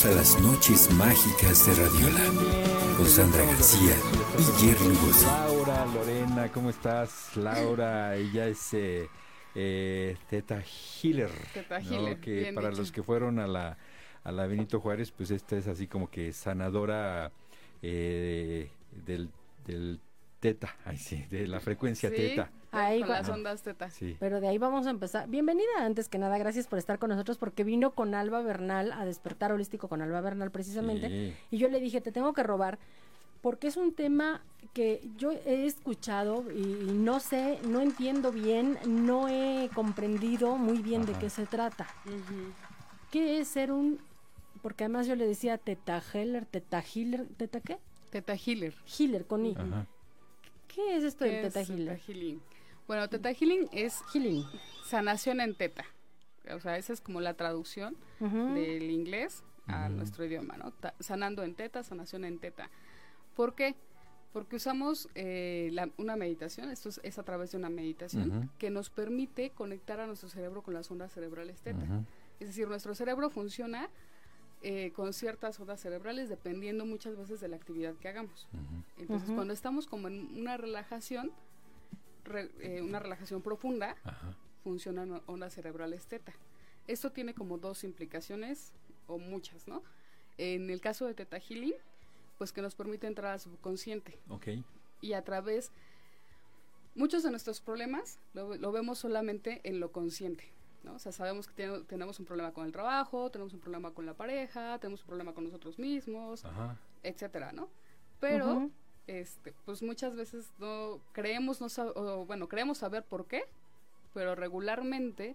Bienvenidos a las noches mágicas de Radiola con Sandra García y Jerry Lugosi. Laura, Lorena, ¿cómo estás? Laura, ella es eh, eh, Teta Healer. Teta ¿no? Healer, Que bien para dicho. los que fueron a la, a la Benito Juárez, pues esta es así como que sanadora eh, del, del teta, ay sí, de la frecuencia Sí, teta. Ahí con va- las ondas teta. Sí. Pero de ahí vamos a empezar. Bienvenida antes que nada, gracias por estar con nosotros porque vino con Alba Bernal a despertar holístico con Alba Bernal precisamente. Sí. Y yo le dije, te tengo que robar porque es un tema que yo he escuchado y, y no sé, no entiendo bien, no he comprendido muy bien de qué se trata. ¿Qué es ser un...? Porque además yo le decía teta healer, teta healer, teta qué? Teta healer. Healer con I. Ajá. ¿Qué es esto del ¿Qué teta es healer? healing? Bueno, teta healing es Healing. sanación en teta. O sea, esa es como la traducción del inglés a nuestro idioma, ¿no? Ta- sanando en teta, sanación en teta. ¿Por qué? Porque usamos eh, la- una meditación, esto es, es a través de una meditación, que nos permite conectar a nuestro cerebro con las ondas cerebrales teta. Es decir, nuestro cerebro funciona eh, con ciertas ondas cerebrales dependiendo muchas veces de la actividad que hagamos. Entonces, cuando estamos como en una relajación, re- eh, una relajación profunda, Ajá. funcionan ondas cerebrales teta. Esto tiene como dos implicaciones, o muchas, ¿no? En el caso de Teta Healing, pues que nos permite entrar al subconsciente Ok. y a través, muchos de nuestros problemas lo, lo vemos solamente en lo consciente, ¿no? O sea, sabemos que tenemos un problema con el trabajo, tenemos un problema con la pareja, tenemos un problema con nosotros mismos, Ajá. etcétera, ¿no? Pero. Este, pues muchas veces no creemos, no sab- o, bueno, creemos saber por qué, pero regularmente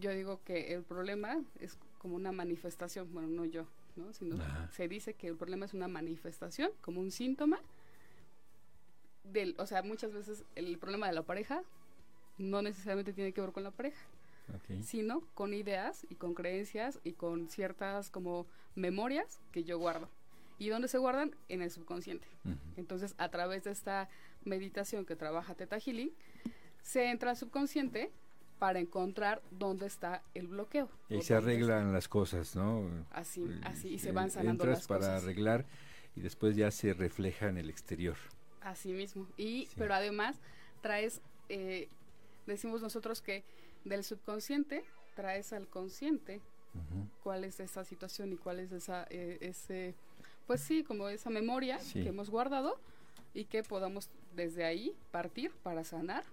yo digo que el problema es como una manifestación, bueno, no yo, ¿no? Sino Ajá. se dice que el problema es una manifestación, como un síntoma del, o sea, muchas veces el problema de la pareja no necesariamente tiene que ver con la pareja, sino con ideas y con creencias y con ciertas como memorias que yo guardo. ¿Y dónde se guardan? En el subconsciente. Entonces, a través de esta meditación que trabaja Teta Healing, se entra al subconsciente para encontrar dónde está el bloqueo. Y se arreglan las cosas, ¿no? Así, Eh, así, y se van sanando Entras las para cosas. arreglar y después ya se refleja en el exterior. Así mismo. Y, Sí. pero además, traes, eh, decimos nosotros que del subconsciente traes al consciente cuál es esa situación y cuál es esa, eh, ese, pues sí, como esa memoria Sí. que hemos guardado y que podamos desde ahí partir para sanar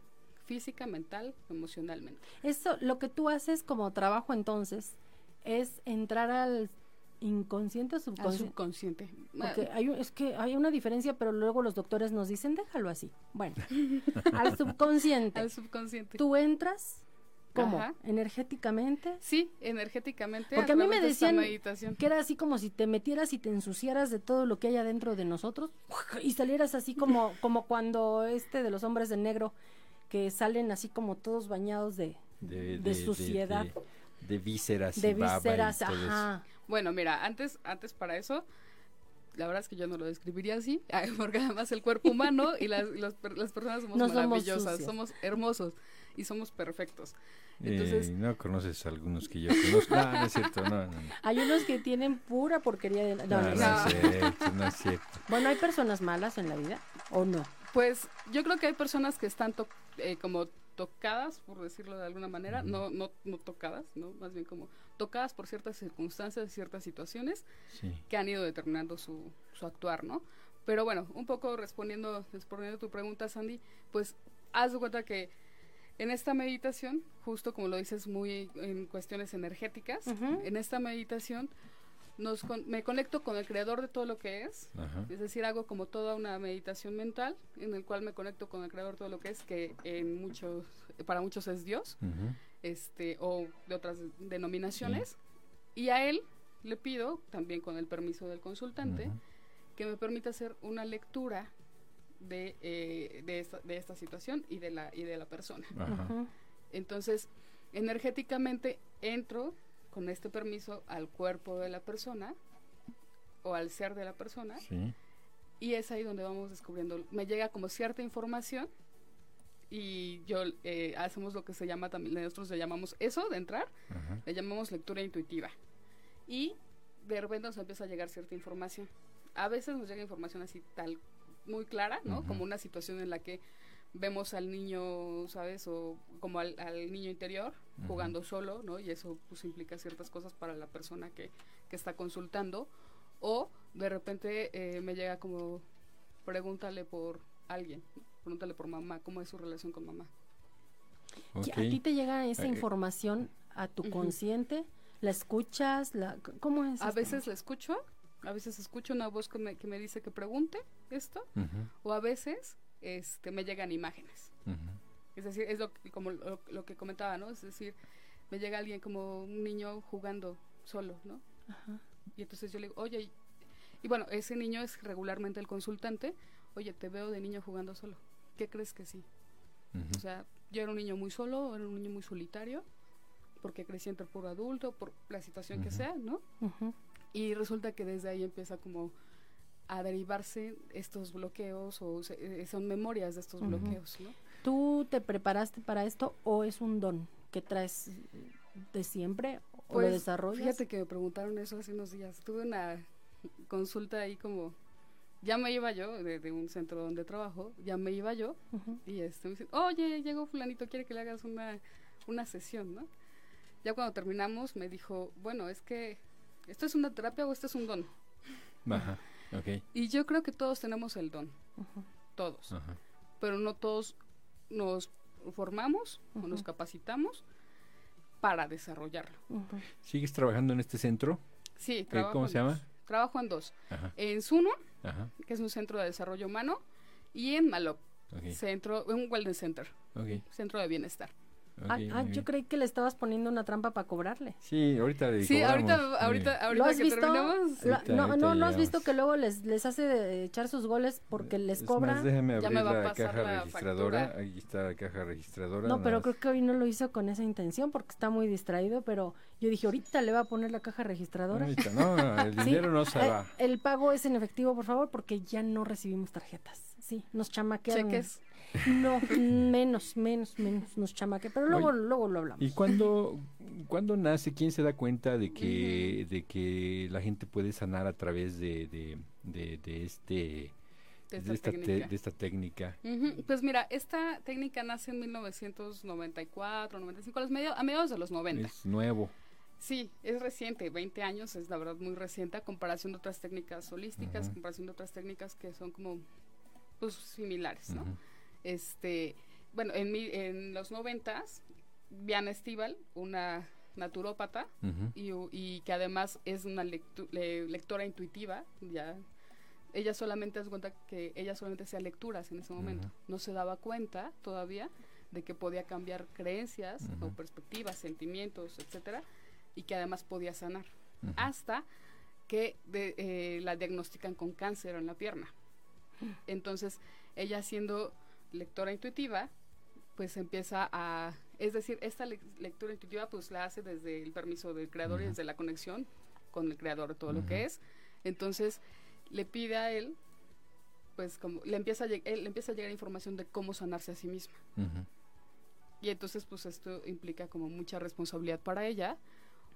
física, mental, emocionalmente. Eso, lo que tú haces como trabajo entonces es entrar al inconsciente o Al subconsciente. subconsciente. Porque hay, es que hay una diferencia, pero luego los doctores nos dicen, déjalo así. Bueno, al subconsciente. Al subconsciente. Tú entras, ¿cómo? Ajá. Energéticamente. Sí, energéticamente. Porque a mí me de decían meditación. que era así como si te metieras y te ensuciaras de todo lo que hay adentro de nosotros y salieras así como, como cuando este de los hombres de negro que salen así como todos bañados de, De, De suciedad. De, de vísceras de y baba y vísceras, todo eso. ajá. Bueno, mira, antes, antes para eso, la verdad es que yo no lo describiría así, porque además el cuerpo humano y las, y las per- las personas somos No maravillosas, somos hermosos y somos perfectos. Eh, Entonces, no conoces algunos que yo conozco. No, no es cierto, no, no. no. Hay unos que tienen pura porquería de... no, No, no, es cierto, no es cierto. Bueno, ¿hay personas malas en la vida o no? pues yo creo que hay personas que están to- eh, como tocadas, por decirlo de alguna manera, no, no, no tocadas, ¿no? Más bien como tocadas por ciertas circunstancias, ciertas situaciones Sí. que han ido determinando su, su actuar, ¿no? Pero bueno, un poco respondiendo, respondiendo a tu pregunta, Sandy, pues haz de cuenta que en esta meditación, justo como lo dices muy en cuestiones energéticas, Ujú. en esta meditación nos con- me conecto con el creador de todo lo que es, Ajá. es decir, hago como toda una meditación mental en el cual me conecto con el creador de todo lo que es, que en muchos, para muchos es Dios, Ujú. este, o de otras denominaciones, y a él le pido, también con el permiso del consultante, Ujú. que me permita hacer una lectura de, eh, de, esta, de esta situación y de la, y de la persona. Ajá. Entonces, energéticamente entro con este permiso al cuerpo de la persona o al ser de la persona Sí. y es ahí donde vamos descubriendo, me llega como cierta información y yo eh, hacemos lo que se llama también, nosotros le llamamos eso de entrar, Ajá. le llamamos lectura intuitiva. Y de repente nos empieza a llegar cierta información. A veces nos llega información así tal, muy clara, ¿no? Como una situación en la que vemos al niño, ¿sabes? O como al, al niño interior jugando solo, ¿no? Y eso pues implica ciertas cosas para la persona que, que está consultando. O de repente eh, me llega como, pregúntale por alguien, pregúntale por mamá, ¿cómo es su relación con mamá? ¿Y Ok. ¿A ti te llega esa Eh, información a tu Ujú. consciente? ¿La escuchas? La, ¿Cómo es? A esto? veces la escucho, a veces escucho una voz que me, que me dice que pregunte esto, Ujú, o a veces este, me llegan imágenes. ujú. Es decir, es lo, que- como lo, lo que comentaba, ¿no? Es decir, me llega alguien como un niño jugando solo, ¿no? Ajá. Y entonces yo le digo, oye, y, y bueno, ese niño es regularmente el consultante, oye, te veo de niño jugando solo. ¿Qué crees que sí? Ujú. O sea, yo era un niño muy solo, era un niño muy solitario, porque crecí entre puro adulto, por la situación que Ujú. sea, ¿no? Ujú. Y resulta que desde ahí empieza como a derivarse estos bloqueos o se- eh, son memorias de estos bloqueos, ¿no? ¿Tú te preparaste para esto o es un don que traes de siempre o lo Pues, desarrollas? Fíjate que me preguntaron eso hace unos días. Tuve una consulta ahí como, ya me iba yo de, de un centro donde trabajo, ya me iba yo Ujú. y este, me dicen, oye, llegó fulanito, quiere que le hagas una, una sesión, ¿no? Ya cuando terminamos me dijo, bueno, es que, ¿esto es una terapia o esto es un don? Ajá. Y yo creo que todos tenemos el don, todos, Ajá. pero no todos nos formamos o nos capacitamos para desarrollarlo. ¿Sigues trabajando en este centro? Sí, ¿Qué- trabajo ¿Cómo en se dos. llama? Trabajo en dos. Ajá. En Suno, Ajá. que es un centro de desarrollo humano, y en Malop, centro, un wellness center, centro de bienestar. Ah, ah, yo creí que le estabas poniendo una trampa para cobrarle. Sí, ahorita le Sí, ahorita, ahorita, ahorita ¿Lo has que visto? terminamos, Lo- Ahorita- no, ahorita no, ¿no has visto que luego les, les hace de echar sus goles porque les Es cobra? más, déjeme Ya abrir me va a la pasar caja la registradora. factura. Ahí está la caja registradora. No, pero más. creo que hoy no lo hizo con esa intención porque está muy distraído, pero yo dije, ahorita le va a poner la caja registradora. Ahorita, No, no, el Sí, dinero no se eh, va. El pago es en efectivo, por favor, porque ya no recibimos tarjetas. Sí, nos chamaquearon. cheques. No, menos, menos, menos nos chamaquearon. Pero luego, Oye, luego lo hablamos. ¿Y cuándo, cuándo nace? ¿Quién se da cuenta de que, de que la gente puede sanar a través de, de, de, de este, De de, esta esta te- técnica. de esta técnica? Ujú, Pues mira, esta técnica nace en 1994, 95, a, los medio- a mediados de los 90. Es nuevo. Sí, es reciente, 20 años, es la verdad muy reciente a comparación de otras técnicas holísticas, comparación de otras técnicas que son como pues similares, ¿no? Este, bueno, en, mi- en los noventas, Viana Estival, una naturópata, y, y que además es una lectu- le- lectora intuitiva, ya ella solamente es cuenta que ella solamente hacía lecturas en ese momento, no se daba cuenta todavía de que podía cambiar creencias o perspectivas, sentimientos, etcétera, y que además podía sanar, hasta que de- eh, la diagnostican con cáncer en la pierna. Entonces, ella siendo lectora intuitiva, pues empieza a, es decir, esta lec- lectura intuitiva pues la hace desde el permiso del creador y desde la conexión con el creador todo lo que es. Entonces, le pide a él, pues como, le empieza a, él- le empieza a llegar información de cómo sanarse a sí misma. Y entonces, pues esto implica como mucha responsabilidad para ella,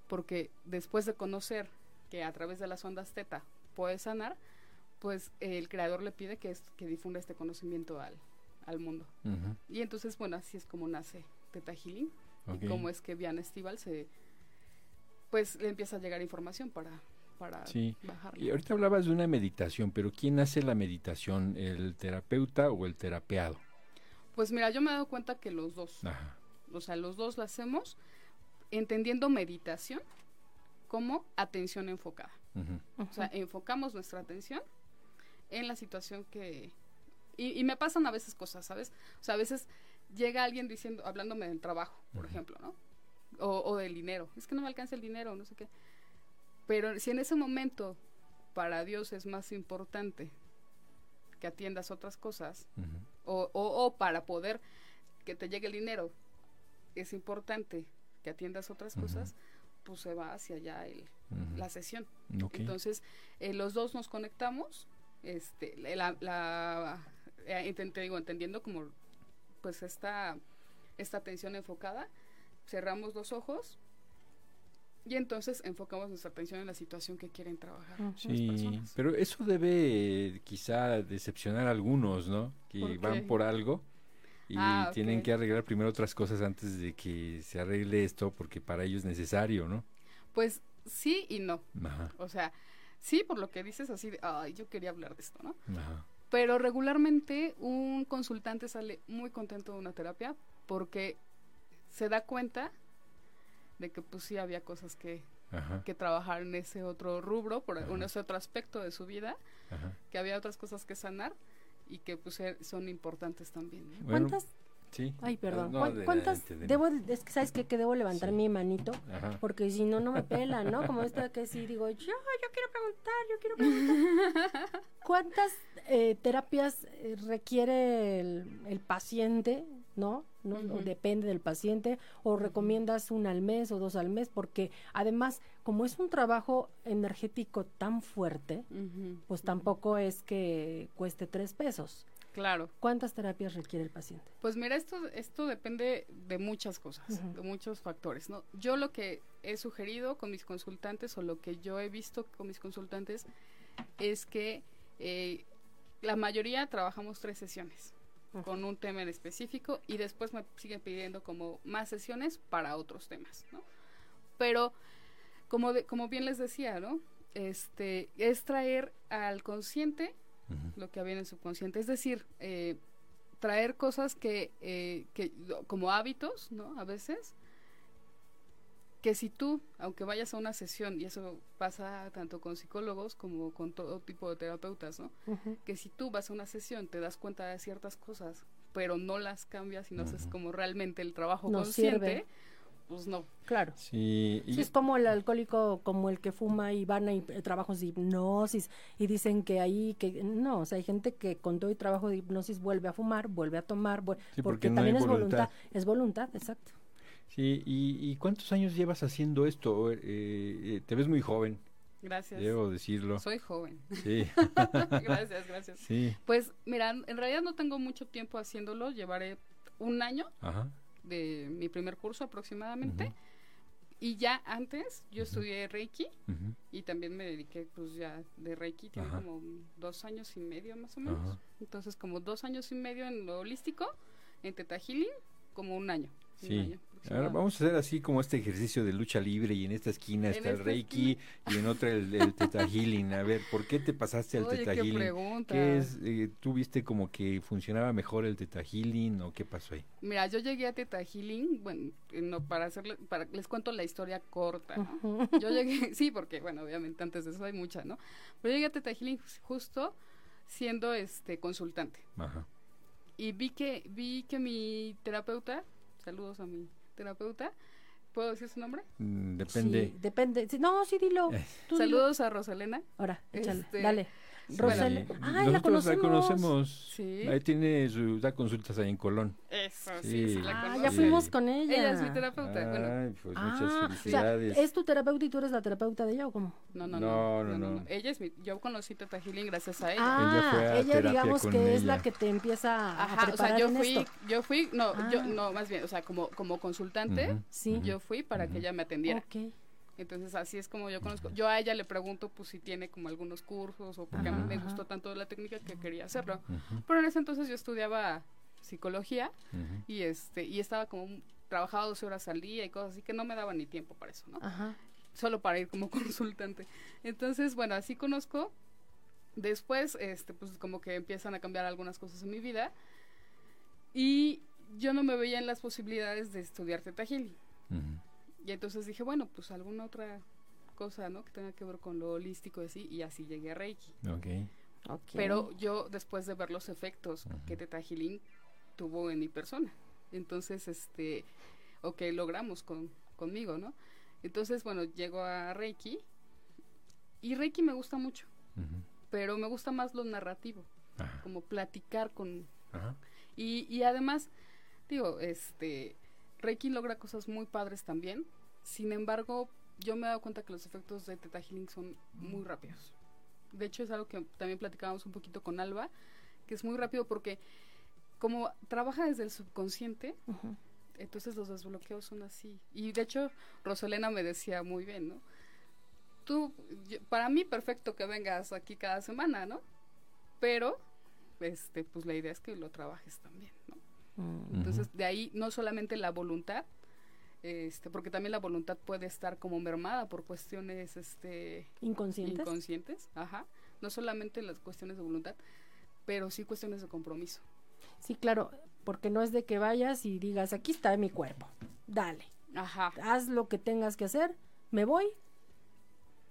porque después de conocer que a través de las ondas teta puede sanar, pues el creador le pide que, es- que difunda este conocimiento al, al mundo. Y entonces, bueno, así es como nace Teta Healing y cómo es que Viana Estival se, pues le empieza a llegar información para, para Sí. bajarla. Y ahorita hablabas de una meditación, pero ¿quién hace la meditación? ¿El terapeuta o el terapeado? Pues mira, yo me he dado cuenta que los dos, Ajá. o sea, los dos lo hacemos entendiendo meditación como atención enfocada. O sea, enfocamos nuestra atención en la situación que... Y, y me pasan a veces cosas, ¿sabes? O sea, a veces llega alguien diciendo, hablándome del trabajo, por ejemplo, ¿no? O, o del dinero. Es que no me alcanza el dinero, no sé qué. Pero si en ese momento para Dios es más importante que atiendas otras cosas, o, o, o para poder que te llegue el dinero, es importante que atiendas otras cosas, pues se va hacia allá el, la sesión. Entonces, eh, los dos nos conectamos, este, la, la eh, te digo, entendiendo como, pues, esta, esta atención enfocada, cerramos los ojos Y entonces enfocamos nuestra atención en la situación que quieren trabajar Sí, personas. pero eso debe quizá decepcionar a algunos, ¿no? Que ¿Por van por algo y Ah, tienen que arreglar primero otras cosas antes de que se arregle esto porque para ellos es necesario, ¿no? Pues sí y no. Ajá, O sea, sí, por lo que dices así de, ay, yo quería hablar de esto, ¿no? ajá. Pero regularmente un consultante sale muy contento de una terapia porque se da cuenta de que pues sí había cosas que, que trabajar en ese otro rubro, por en ese otro aspecto de su vida, ajá. que había otras cosas que sanar y que pues er- son importantes también. ¿no? Bueno, ¿Cuántas? Sí. Ay, perdón. No, ¿cuán- adelante, ¿Cuántas? adelante. Debo, es que sabes qué? que debo levantar Sí. mi manito Ajá. porque si no no me pelan, ¿no? Como esta que sí digo, yo, yo quiero preguntar, yo quiero preguntar. ¿Cuántas eh, terapias eh, requiere el, el paciente, no? ¿No? O depende del paciente o recomiendas una al mes o dos al mes porque además como es un trabajo energético tan fuerte, pues tampoco es que cueste tres pesos. Claro. ¿Cuántas terapias requiere el paciente? Pues mira, esto, esto depende de muchas cosas, de muchos factores, ¿no? Yo lo que he sugerido con mis consultantes o lo que yo he visto con mis consultantes es que eh, la mayoría trabajamos tres sesiones Con un tema en específico y después me siguen pidiendo como más sesiones para otros temas, ¿no? Pero como, de- como bien les decía, ¿no? Este, es traer al consciente lo que había en el subconsciente. Es decir, eh, traer cosas que, eh, que, como hábitos, ¿no? A veces, que si tú, aunque vayas a una sesión, y eso pasa tanto con psicólogos como con todo tipo de terapeutas, ¿no? Que si tú vas a una sesión, te das cuenta de ciertas cosas, pero no las cambias y no haces como realmente el trabajo No consciente, sirve. pues no. Claro. Sí, y- Sí, es como el alcohólico, como el que fuma y van a hip- trabajos de hipnosis y dicen que ahí, que no, o sea, hay gente que con todo y trabajo de hipnosis vuelve a fumar, vuelve a tomar, Sí, porque, porque no también hay es voluntad. voluntad. es voluntad, exacto. Sí, y, y cuántos años llevas haciendo esto? Eh, eh, te ves muy joven, Gracias. debo decirlo. Soy joven. Sí, gracias, gracias. sí, Pues mira, en realidad no tengo mucho tiempo haciéndolo, llevaré un año ajá. de mi primer curso aproximadamente. Y ya antes yo estudié Reiki y también me dediqué pues ya de Reiki, tiene como dos años y medio más o menos. Entonces como dos años y medio en lo holístico, en Teta Healing, como un año. un Sí. año Ahora vamos a hacer así como este ejercicio de lucha libre y en esta esquina En está el Reiki y en otra el, el Teta Healing. A ver, ¿por qué te pasaste al Teta qué Healing? pregunta. ¿Qué es? eh, ¿Tú viste como que funcionaba mejor el Teta Healing o qué pasó ahí? Mira, yo llegué a Teta Healing, bueno, eh, no, para hacerle, para, les cuento la historia corta, ¿no? Yo llegué, sí, porque, bueno, obviamente antes de eso hay mucha, ¿no? Pero llegué a Teta Healing justo siendo este consultante. Ajá. Y vi que, vi que mi terapeuta, saludos a mi terapeuta, ¿puedo decir su nombre? Mm, Depende. Sí, depende. Sí, no, sí, dilo. Eh. dilo. Saludos a Rosalena. Ahora, échale, Este, dale. Sí, Rosel. sí. Ay, la Nosotros la conocemos. conocemos. Sí. Ahí tiene su, da consultas ahí en Colón. Eso, Sí. sí, la Ah, ya fuimos con ella. Ella es mi terapeuta. bueno, Ay, pues Ah, muchas o sea, felicidades. ¿es tu terapeuta y tú eres la terapeuta de ella o cómo? no, no, No, no, no, no. Ella es mi, yo conocí Teta Healing gracias a ella. Ah, Ella fue a ella, digamos con que es ella. la que te empieza a Ajá, o preparar sea, yo en fui, esto. yo fui, no, yo, Ah. no, más bien, o sea, como, como consultante, Sí. ujú. yo fui para que Ujú. ella me atendiera. Ok. Entonces así es como yo conozco. Yo a ella le pregunto pues si tiene como algunos cursos o porque a mí me Ajá. gustó tanto la técnica que quería hacerlo. Pero en ese entonces yo estudiaba psicología y este y estaba como trabajaba 12 horas al día y cosas así que no me daba ni tiempo para eso, ¿no? Ajá. Solo para ir como consultante. Entonces, bueno, así conozco. Después, este, pues como que empiezan a cambiar algunas cosas en mi vida. Y yo no me veía en las posibilidades de estudiar Teta Healing. Y entonces dije, bueno, pues alguna otra cosa, ¿no? Que tenga que ver con lo holístico y así, y así llegué a Reiki. Ok. ok. Pero yo, después de ver los efectos que Teta Healing tuvo en mi persona, entonces, este, ok, logramos con, conmigo, ¿no? Entonces, bueno, llego a Reiki, y Reiki me gusta mucho, pero me gusta más lo narrativo, Ajá. como platicar con... Ajá. Y, y además, digo, este, Reiki logra cosas muy padres también. Sin embargo, yo me he dado cuenta que los efectos de Teta Healing son muy rápidos. De hecho, es algo que también platicábamos un poquito con Alba, que es muy rápido porque como trabaja desde el subconsciente. Entonces los desbloqueos son así. Y de hecho, Roselena me decía muy bien, ¿no? Tú, yo- para mí perfecto que vengas aquí cada semana, ¿no? Pero, este, pues la idea es que lo trabajes también, ¿no? Mm. Entonces, de ahí no solamente la voluntad, este, porque también la voluntad puede estar como mermada por cuestiones, este, Inconscientes. inconscientes, ajá, no solamente las cuestiones de voluntad, pero sí cuestiones de compromiso. sí, claro, porque no es de que vayas y digas, aquí está mi cuerpo, dale, Ajá. haz lo que tengas que hacer, me voy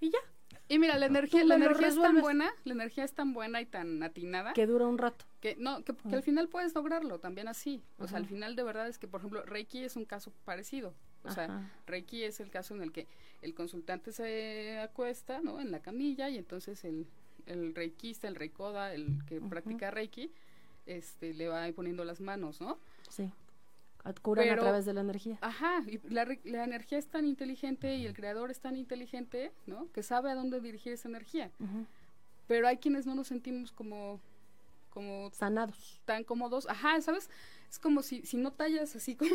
y ya, Y mira, la energía, la energía es tan buena, la energía es tan buena y tan atinada que dura un rato. que no, que, al final puedes lograrlo también así. O sea, al final de verdad es que, por ejemplo, Reiki es un caso parecido. O sea, Ajá. Reiki es el caso en el que el consultante se acuesta, ¿no? En la camilla y entonces el, el reikista, el reikoda, el que practica Reiki, este, le va poniendo las manos, ¿no? Sí. Curan Pero- a través de la energía. Ajá, y la, la energía es tan inteligente y el creador es tan inteligente, ¿no? Que sabe a dónde dirigir esa energía. Pero hay quienes no nos sentimos como, como Sanados. tan cómodos. Ajá, ¿sabes? Es como si, si no tallas así como...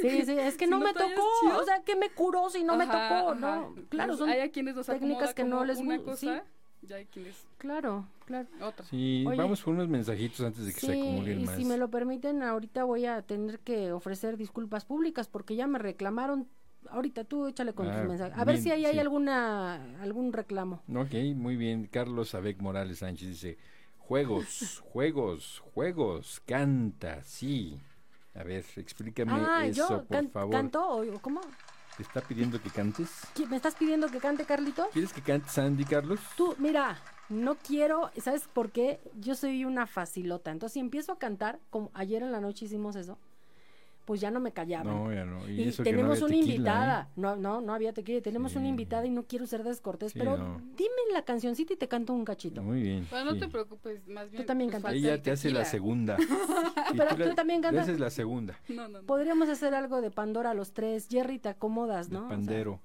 Sí, sí, es que Si no, no me tocó, chido. o sea, que me curó si no me tocó, ajá. ¿no? Claro, son hay a quienes nos técnicas que no les una cosa, sí. y hay quienes Claro, claro. otra. Sí, Oye. vamos por unos mensajitos antes de que se Sí, acumulen y más. si me lo permiten, ahorita voy a tener que ofrecer disculpas públicas porque ya me reclamaron. Ahorita tú échale con Ah, tus mensajes. A ver si ahí hay alguna algún reclamo. Ok, muy bien. Carlos Abek Morales Sánchez dice, juegos, juegos, juegos, canta, sí. A ver, explícame ah, eso, yo por can- favor. canto o cómo? ¿Te está pidiendo que cantes? ¿Qui- ¿Me estás pidiendo que cante, Carlito? ¿Quieres que cantes Andy, Carlos? Tú, mira, no quiero, ¿sabes por qué? Yo soy una facilota. Entonces, si empiezo a cantar, como ayer en la noche hicimos eso, pues ya no me callaban. No, ya no. Y, Y, eso que no tenemos había una tequila, invitada. ¿eh? No, no, no había tequila. Tenemos una invitada y no quiero ser descortés, Sí, pero no. dime la cancioncita y te canto un cachito. Muy bien. Pero no sí. te preocupes, más bien. también pues, cantas. Ella el te hace la segunda. Y Pero tú también cantas. haces la segunda. No, no, no. Podríamos hacer algo de Pandora los tres. Jerry, te acomodas, de ¿no? O sea, pandero.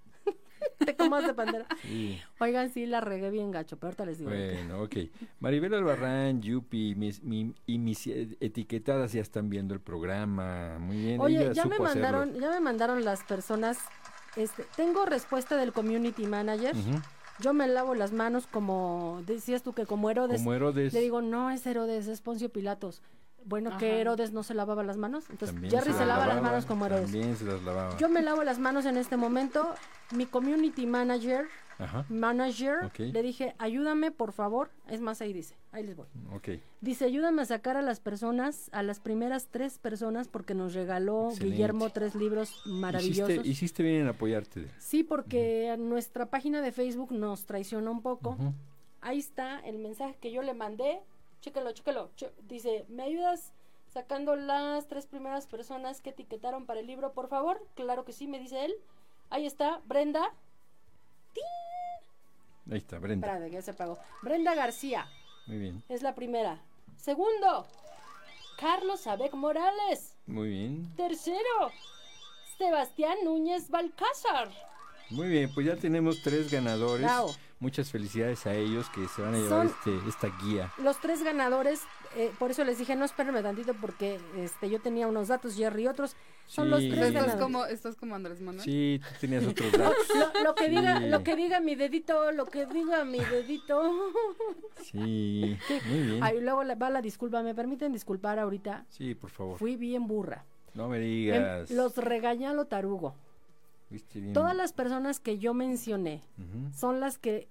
te acomodas de. Sí. Oigan, sí, la regué bien gacho, pero ahorita les digo. Bueno, ok. Maribel Albarrán, Yupi mis- mi- y mis etiquetadas ya están viendo el programa. Muy bien. Oye, ella ya me hacerlo. mandaron, ya me mandaron las personas. Este, tengo respuesta del community manager. Yo me lavo las manos como decías tú que como Herodes. Como Herodes. Le digo, no es Herodes, es Poncio Pilatos. Bueno, que. Herodes no se lavaba las manos. Entonces, también Jerry se, lava las manos como Herodes. También se las lavaba. Yo me lavo las manos en este momento. Mi community manager, Ajá. manager, le dije, ayúdame, por favor. Es más, ahí dice, ahí les voy. Ok. Dice, ayúdame a sacar a las personas, a las primeras tres personas, porque nos regaló Excelente. Guillermo tres libros maravillosos. Hiciste, hiciste bien en apoyarte. Sí, porque nuestra página de Facebook nos traiciona un poco. Ahí está el mensaje que yo le mandé. Chéquelo, chéquelo. Che- Dice, ¿me ayudas sacando las tres primeras personas que etiquetaron para el libro, por favor? Claro que sí, me dice él. Ahí está, Brenda. Ahí está, Brenda. Espérate, ya se apagó. Brenda García Muy bien. es la primera. Segundo, Carlos Abec Morales. Muy bien. Tercero, Sebastián Núñez Balcázar. Muy bien, pues ya tenemos tres ganadores. Bravo. Muchas felicidades a ellos que se van a llevar este, esta guía. Los tres ganadores, eh, por eso les dije, no espérenme tantito porque este, yo tenía unos datos, Jerry y otros. Son los tres Estás ganadores. como, estás como Andrés Manuel. Sí, tú tenías otros datos. Lo, lo que diga, Sí. lo que diga mi dedito, lo que diga mi dedito. Sí, muy bien. Ahí luego la- va la disculpa, me permiten disculpar ahorita. Sí, por favor. Fui bien burra. No me Em, digas. Los regañé a lo tarugo. Viste bien. Todas las personas que yo mencioné son las que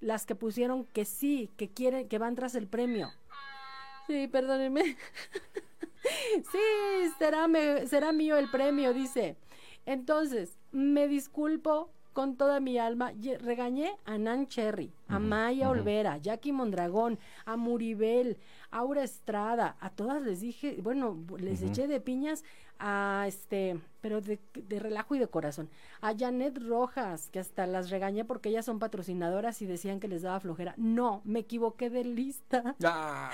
las que pusieron que sí, que quieren, que van tras el premio. Sí, perdónenme. sí, será, me- será mío el premio, dice. Entonces, me disculpo con toda mi alma. Regañé a Nan Cherry, a Maya ujú. Olvera, Jackie Mondragón, a Muribel, Aura Estrada, a todas les dije, bueno, les eché de piñas a este, pero de, de relajo y de corazón. A Janet Rojas, que hasta las regañé porque ellas son patrocinadoras y decían que les daba flojera. No, me equivoqué de lista. Ah,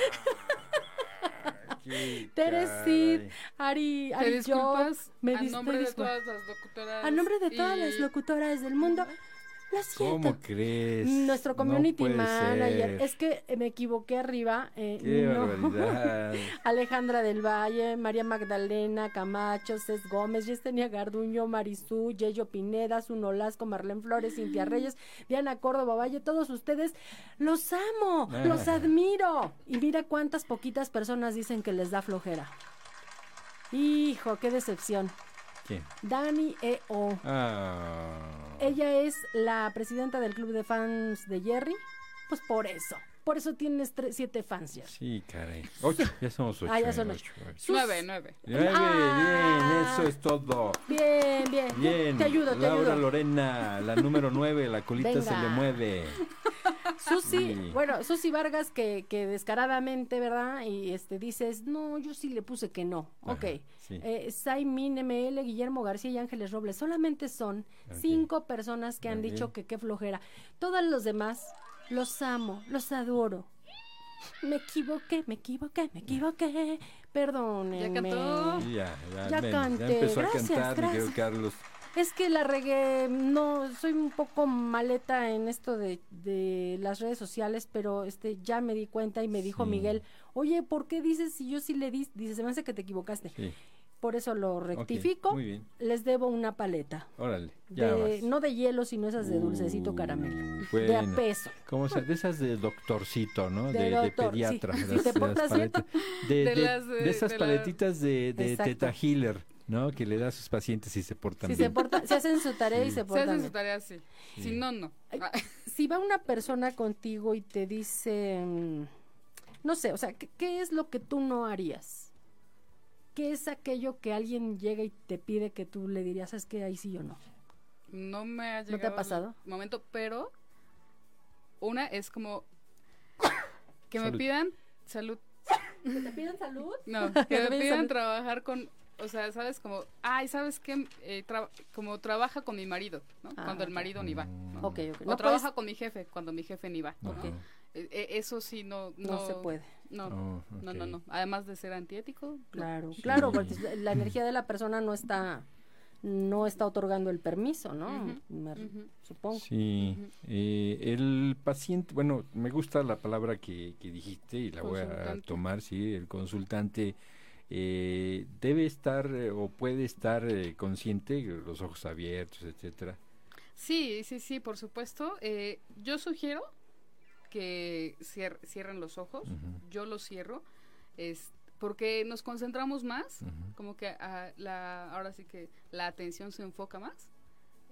qué Teresid, caray. Ari, Te Ari disculpas me a nombre te de todas las locutoras. A nombre de todas y- las locutoras del mundo, Lo siento. ¿Cómo crees? Nuestro community manager. ser. Es que me equivoqué arriba. eh, Qué no. Alejandra del Valle, María Magdalena Camacho, Cés Gómez, Yestenia Garduño, Marisú, Yello Pineda, Zunolasco, Marlene Flores, Cintia Reyes, Diana Córdoba Valle, todos ustedes los amo, los Ah. admiro. Y mira cuántas poquitas personas dicen que les da flojera. Hijo, qué decepción. ¿Quién? Dani E.O. Ah. Ella es la presidenta del club de fans de Jerry. Pues por eso. Por eso tienes siete fans, Jerry. Sí, caray. Ocho, ya somos ocho. Ah, ya eh, son ocho. ocho. Sus- Nueve, nueve. Nueve, Ah. bien, eso es todo. Bien, bien. Bien. Te ayudo, te Laura ayudo. Lorena, la número nueve, la colita se le mueve. Susi, bueno, Susi Vargas que, que descaradamente, ¿verdad? Y este dices, no, yo sí le puse que no. Ajá, ok. sí. Eh, Saimin ML, Guillermo García y Ángeles Robles. Solamente son cinco personas que han dicho que qué flojera. Todos los demás los amo, los adoro. Me equivoqué, me equivoqué, me equivoqué. Perdónenme. Ya cantó. Ya, ya, Ya ven, canté. empezó Gracias, a cantar, gracias. Carlos. Es que la regué, no, soy un poco maleta en esto de, de las redes sociales, pero este ya me di cuenta y me dijo Sí. Miguel, oye, ¿por qué dices si yo sí le di? Dice, se me hace que te equivocaste. Sí, Por eso lo rectifico. muy bien. Les debo una paleta. Órale, ya De, no de hielo, sino esas de dulcecito Uh, caramelo. De a peso. ¿Cómo se De esas de doctorcito, ¿no? De De, de sí. pediatra. Si las- te portas paletas. De, De de- las de- de esas de la- paletitas de, de. Teta Healer, ¿no? Que le da a sus pacientes si se portan Si se bien. porta, si hacen su tarea y Sí. se Se portan hace su bien. tarea. Sí. Si no, no. Ah, Si va una persona contigo y te dice, mm, no sé, o sea, ¿qué, qué es lo que tú no harías? ¿Qué es aquello que alguien llega y te pide que tú le dirías, es que ahí sí yo no? No me ha ¿No te ha llegado pasado? el momento, pero una es como que me pidan salud. ¿Que te pidan salud? No, ¿Que me pidan salud? trabajar con, o sea, sabes como, ay, sabes qué, Eh, tra- como trabaja con mi marido, ¿no? Ah, cuando el marido ni va. ¿no? Ok, ok. O No, trabaja puedes- con mi jefe cuando mi jefe ni va. ¿no? Eh, eh, eso sí no, no, no se puede. No, Oh, no, no, no. Además de ser antiético. no. Claro, Sí. claro, porque la energía de la persona no está no está otorgando el permiso, ¿no? Me-. Supongo. Sí, eh, el paciente, bueno, me gusta la palabra que, que dijiste y la voy a tomar, sí, el consultante eh, debe estar eh, o puede estar eh, consciente, los ojos abiertos, etcétera. Sí, sí, sí, por supuesto. Yo sugiero que cier- cierren los ojos. Yo los cierro. Es porque nos concentramos más. Como que a la, ahora sí que la atención se enfoca más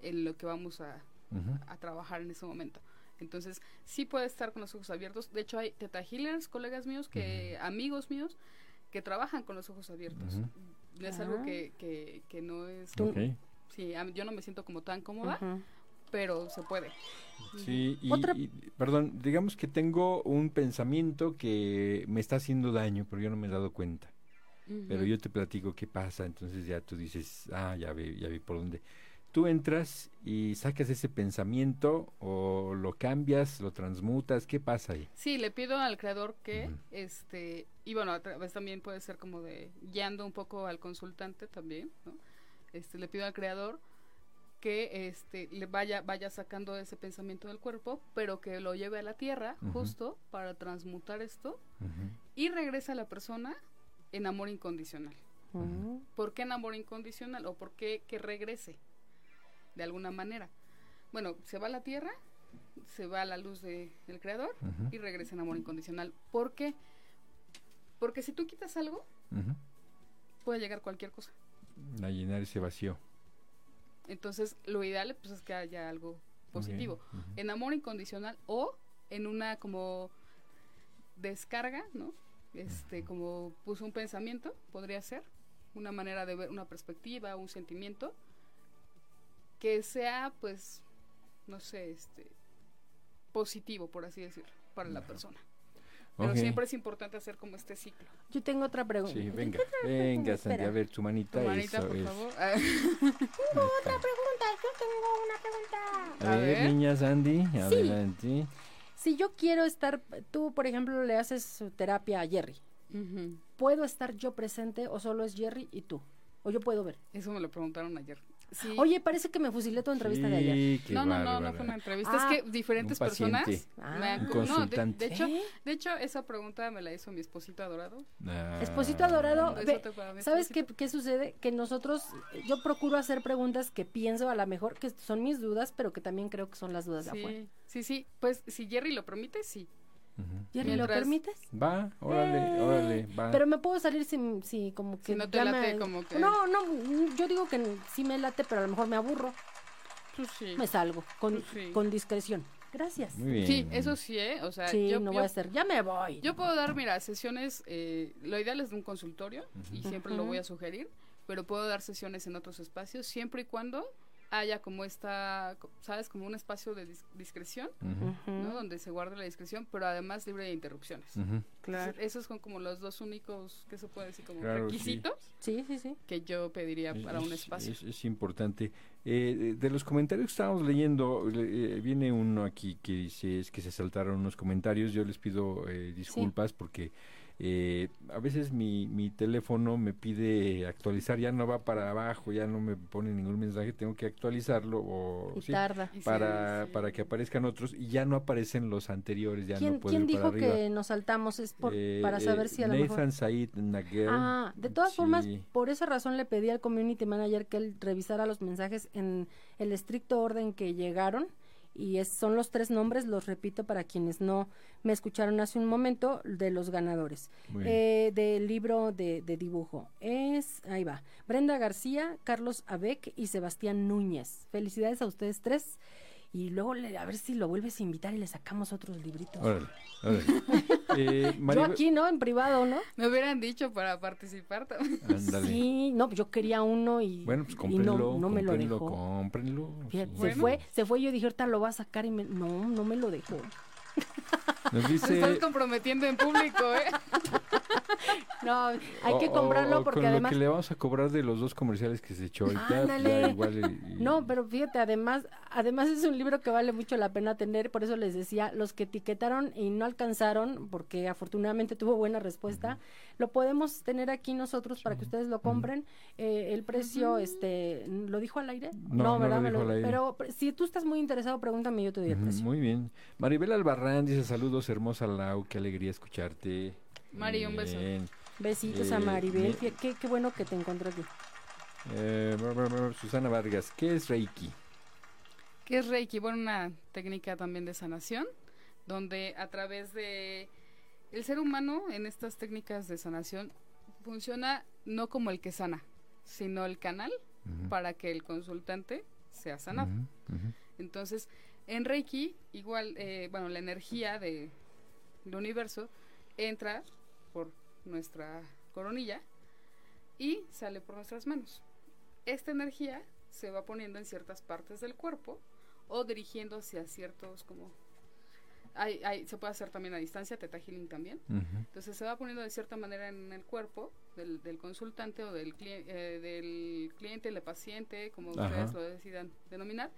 en lo que vamos a trabajar en ese momento. Entonces, sí puede estar con los ojos abiertos. De hecho, hay teta healers, colegas míos, que amigos míos, que trabajan con los ojos abiertos. Ujú. Es Ah. algo que, que, que no es... Tú- Ok. Sí, a mí- yo no me siento como tan cómoda, pero se puede. Sí, y, Otra- y, perdón, digamos que tengo un pensamiento que me está haciendo daño, pero yo no me he dado cuenta. Pero yo te platico qué pasa, entonces ya tú dices, ah, ya vi, ya vi por dónde. Tú entras y sacas ese pensamiento o lo cambias, lo transmutas, ¿qué pasa ahí? Sí, le pido al creador que, este, y bueno, a través también puede ser como de guiando un poco al consultante también, ¿no? Este, le pido al creador que, este, le vaya, vaya sacando ese pensamiento del cuerpo, pero que lo lleve a la tierra, justo, para transmutar esto, y regresa a la persona en amor incondicional. ¿Por qué en amor incondicional? ¿O por qué que regrese? De alguna manera. Bueno, se va a la tierra, se va a la luz de- del creador, y regresa en amor incondicional. ¿Por qué? Porque si tú quitas algo, puede llegar cualquier cosa. A llenar ese vacío. Entonces, lo ideal pues, es que haya algo positivo. En amor incondicional o en una como descarga, ¿no? Este, como puso un pensamiento, podría ser, una manera de ver, una perspectiva, un sentimiento, que sea, pues, no sé, este, positivo, por así decirlo, para la persona. Pero siempre es importante hacer como este ciclo. Yo tengo otra pregunta. Sí, venga, venga, Sandy, a ver, tu manita, Tu manita, eso por es. favor. Ah, Otra pregunta, yo tengo una pregunta. A, A ver, ver. niña Sandy, adelante. Si yo quiero estar, tú por ejemplo le haces terapia a Jerry. ¿puedo estar yo presente o solo es Jerry y tú? O yo puedo ver. Eso me lo preguntaron ayer. Sí. Oye, parece que me fusilé tu entrevista de ayer. No, no, no, no fue una entrevista. Ah, es que diferentes personas Ah. me han Un no, de- hecho, ¿Eh? de hecho, esa pregunta me la hizo mi esposito adorado. Ah, Esposito adorado, ve, ¿sabes qué, qué sucede? Que nosotros, yo procuro hacer preguntas que pienso a lo mejor que son mis dudas, pero que también creo que son las dudas de afuera. Sí, sí, sí. Pues si Jerry lo permite, sí. Jerry, ¿lo permites? Va, órale, Eh, órale, va. Pero me puedo salir si, si como que Si no te late, me- como que- No, no, yo digo que sí me late, pero a lo mejor me aburro, Pues sí. me salgo con, Pues sí. con discreción. Gracias. Muy bien. Sí, eso sí, ¿eh? O sea, Sí, yo, no yo- voy a hacer, ya me voy. yo puedo dar, mira, sesiones, eh, lo ideal es de un consultorio y siempre lo voy a sugerir, pero puedo dar sesiones en otros espacios siempre y cuando haya como esta, co- ¿sabes? Como un espacio de dis- discreción, ¿no? Donde se guarde la discreción, pero además libre de interrupciones. Claro. Esos son como los dos únicos, que se puede decir? Como Claro, requisitos Sí, sí, sí. que yo pediría Es- para un es- espacio. Es, es importante. Eh, de los comentarios que estábamos leyendo, le- eh, viene uno aquí que dice es que se saltaron unos comentarios. Yo les pido eh, disculpas porque eh, a veces mi, mi teléfono me pide actualizar, ya no va para abajo, ya no me pone ningún mensaje, tengo que actualizarlo o Y sí, tarda. Sí, para, sí. para que aparezcan otros y ya no aparecen los anteriores, ya ¿Quién, no puedo quién ir para dijo arriba. que nos saltamos? Es por, Eh, para saber eh, si a lo Nathan mejor... Said Naguer. Ah, de todas sí. formas, por esa razón le pedí al community manager que él revisara los mensajes en el estricto orden que llegaron. Y es, son los tres nombres, los repito para quienes no me escucharon hace un momento, de los ganadores. Eh, del libro de, de dibujo. Es, ahí va, Brenda García, Carlos Abec y Sebastián Núñez. Felicidades a ustedes tres. Y luego le- a ver si lo vuelves a invitar y le sacamos otros libritos. Órale, órale. Eh, Yo aquí, ¿no? En privado, ¿no? Me hubieran dicho para participar también. Ándale. Sí, no, yo quería uno y, Bueno, pues y no, no me lo dejó. cómprenlo. Fíjate. Se fue, se fue y yo dije, ahorita lo va a sacar y me... No, no me lo dejó. Nos estás comprometiendo en público, ¿eh? No, hay o- que comprarlo o porque con además... lo que le vamos a cobrar de los dos comerciales que se echó ahorita, Ándale. ya igual y- y- No, pero fíjate, además, además es un libro que vale mucho la pena tener, por eso les decía, los que etiquetaron y no alcanzaron, porque afortunadamente tuvo buena respuesta, lo podemos tener aquí nosotros para que ustedes lo compren. Eh, el precio, este, ¿lo dijo al aire? No, no ¿verdad? lo Me dijo al aire. Pero si tú estás muy interesado, pregúntame, yo te doy el precio. Muy bien. Maribel Albarrán dice saludos, hermosa Lau, qué alegría escucharte. Mari, un beso. Bien. Besitos a Eh, Maribel, me- Fí- qué, qué bueno que te encontré aquí. Eh, Susana Vargas, ¿qué es Reiki? que es Reiki? Bueno, una técnica también de sanación, donde a través de el ser humano en estas técnicas de sanación funciona no como el que sana, sino el canal para que el consultante sea sanado. Entonces, en Reiki, igual, eh, bueno, la energía de, del universo entra por nuestra coronilla y sale por nuestras manos. Esta energía se va poniendo en ciertas partes del cuerpo o dirigiendo hacia ciertos como... Hay, hay- se puede hacer también a distancia, teta healing también. Entonces se va poniendo de cierta manera en el cuerpo del, del consultante o del, cli- eh, del cliente, el paciente, como Ajá. ustedes lo decidan denominar.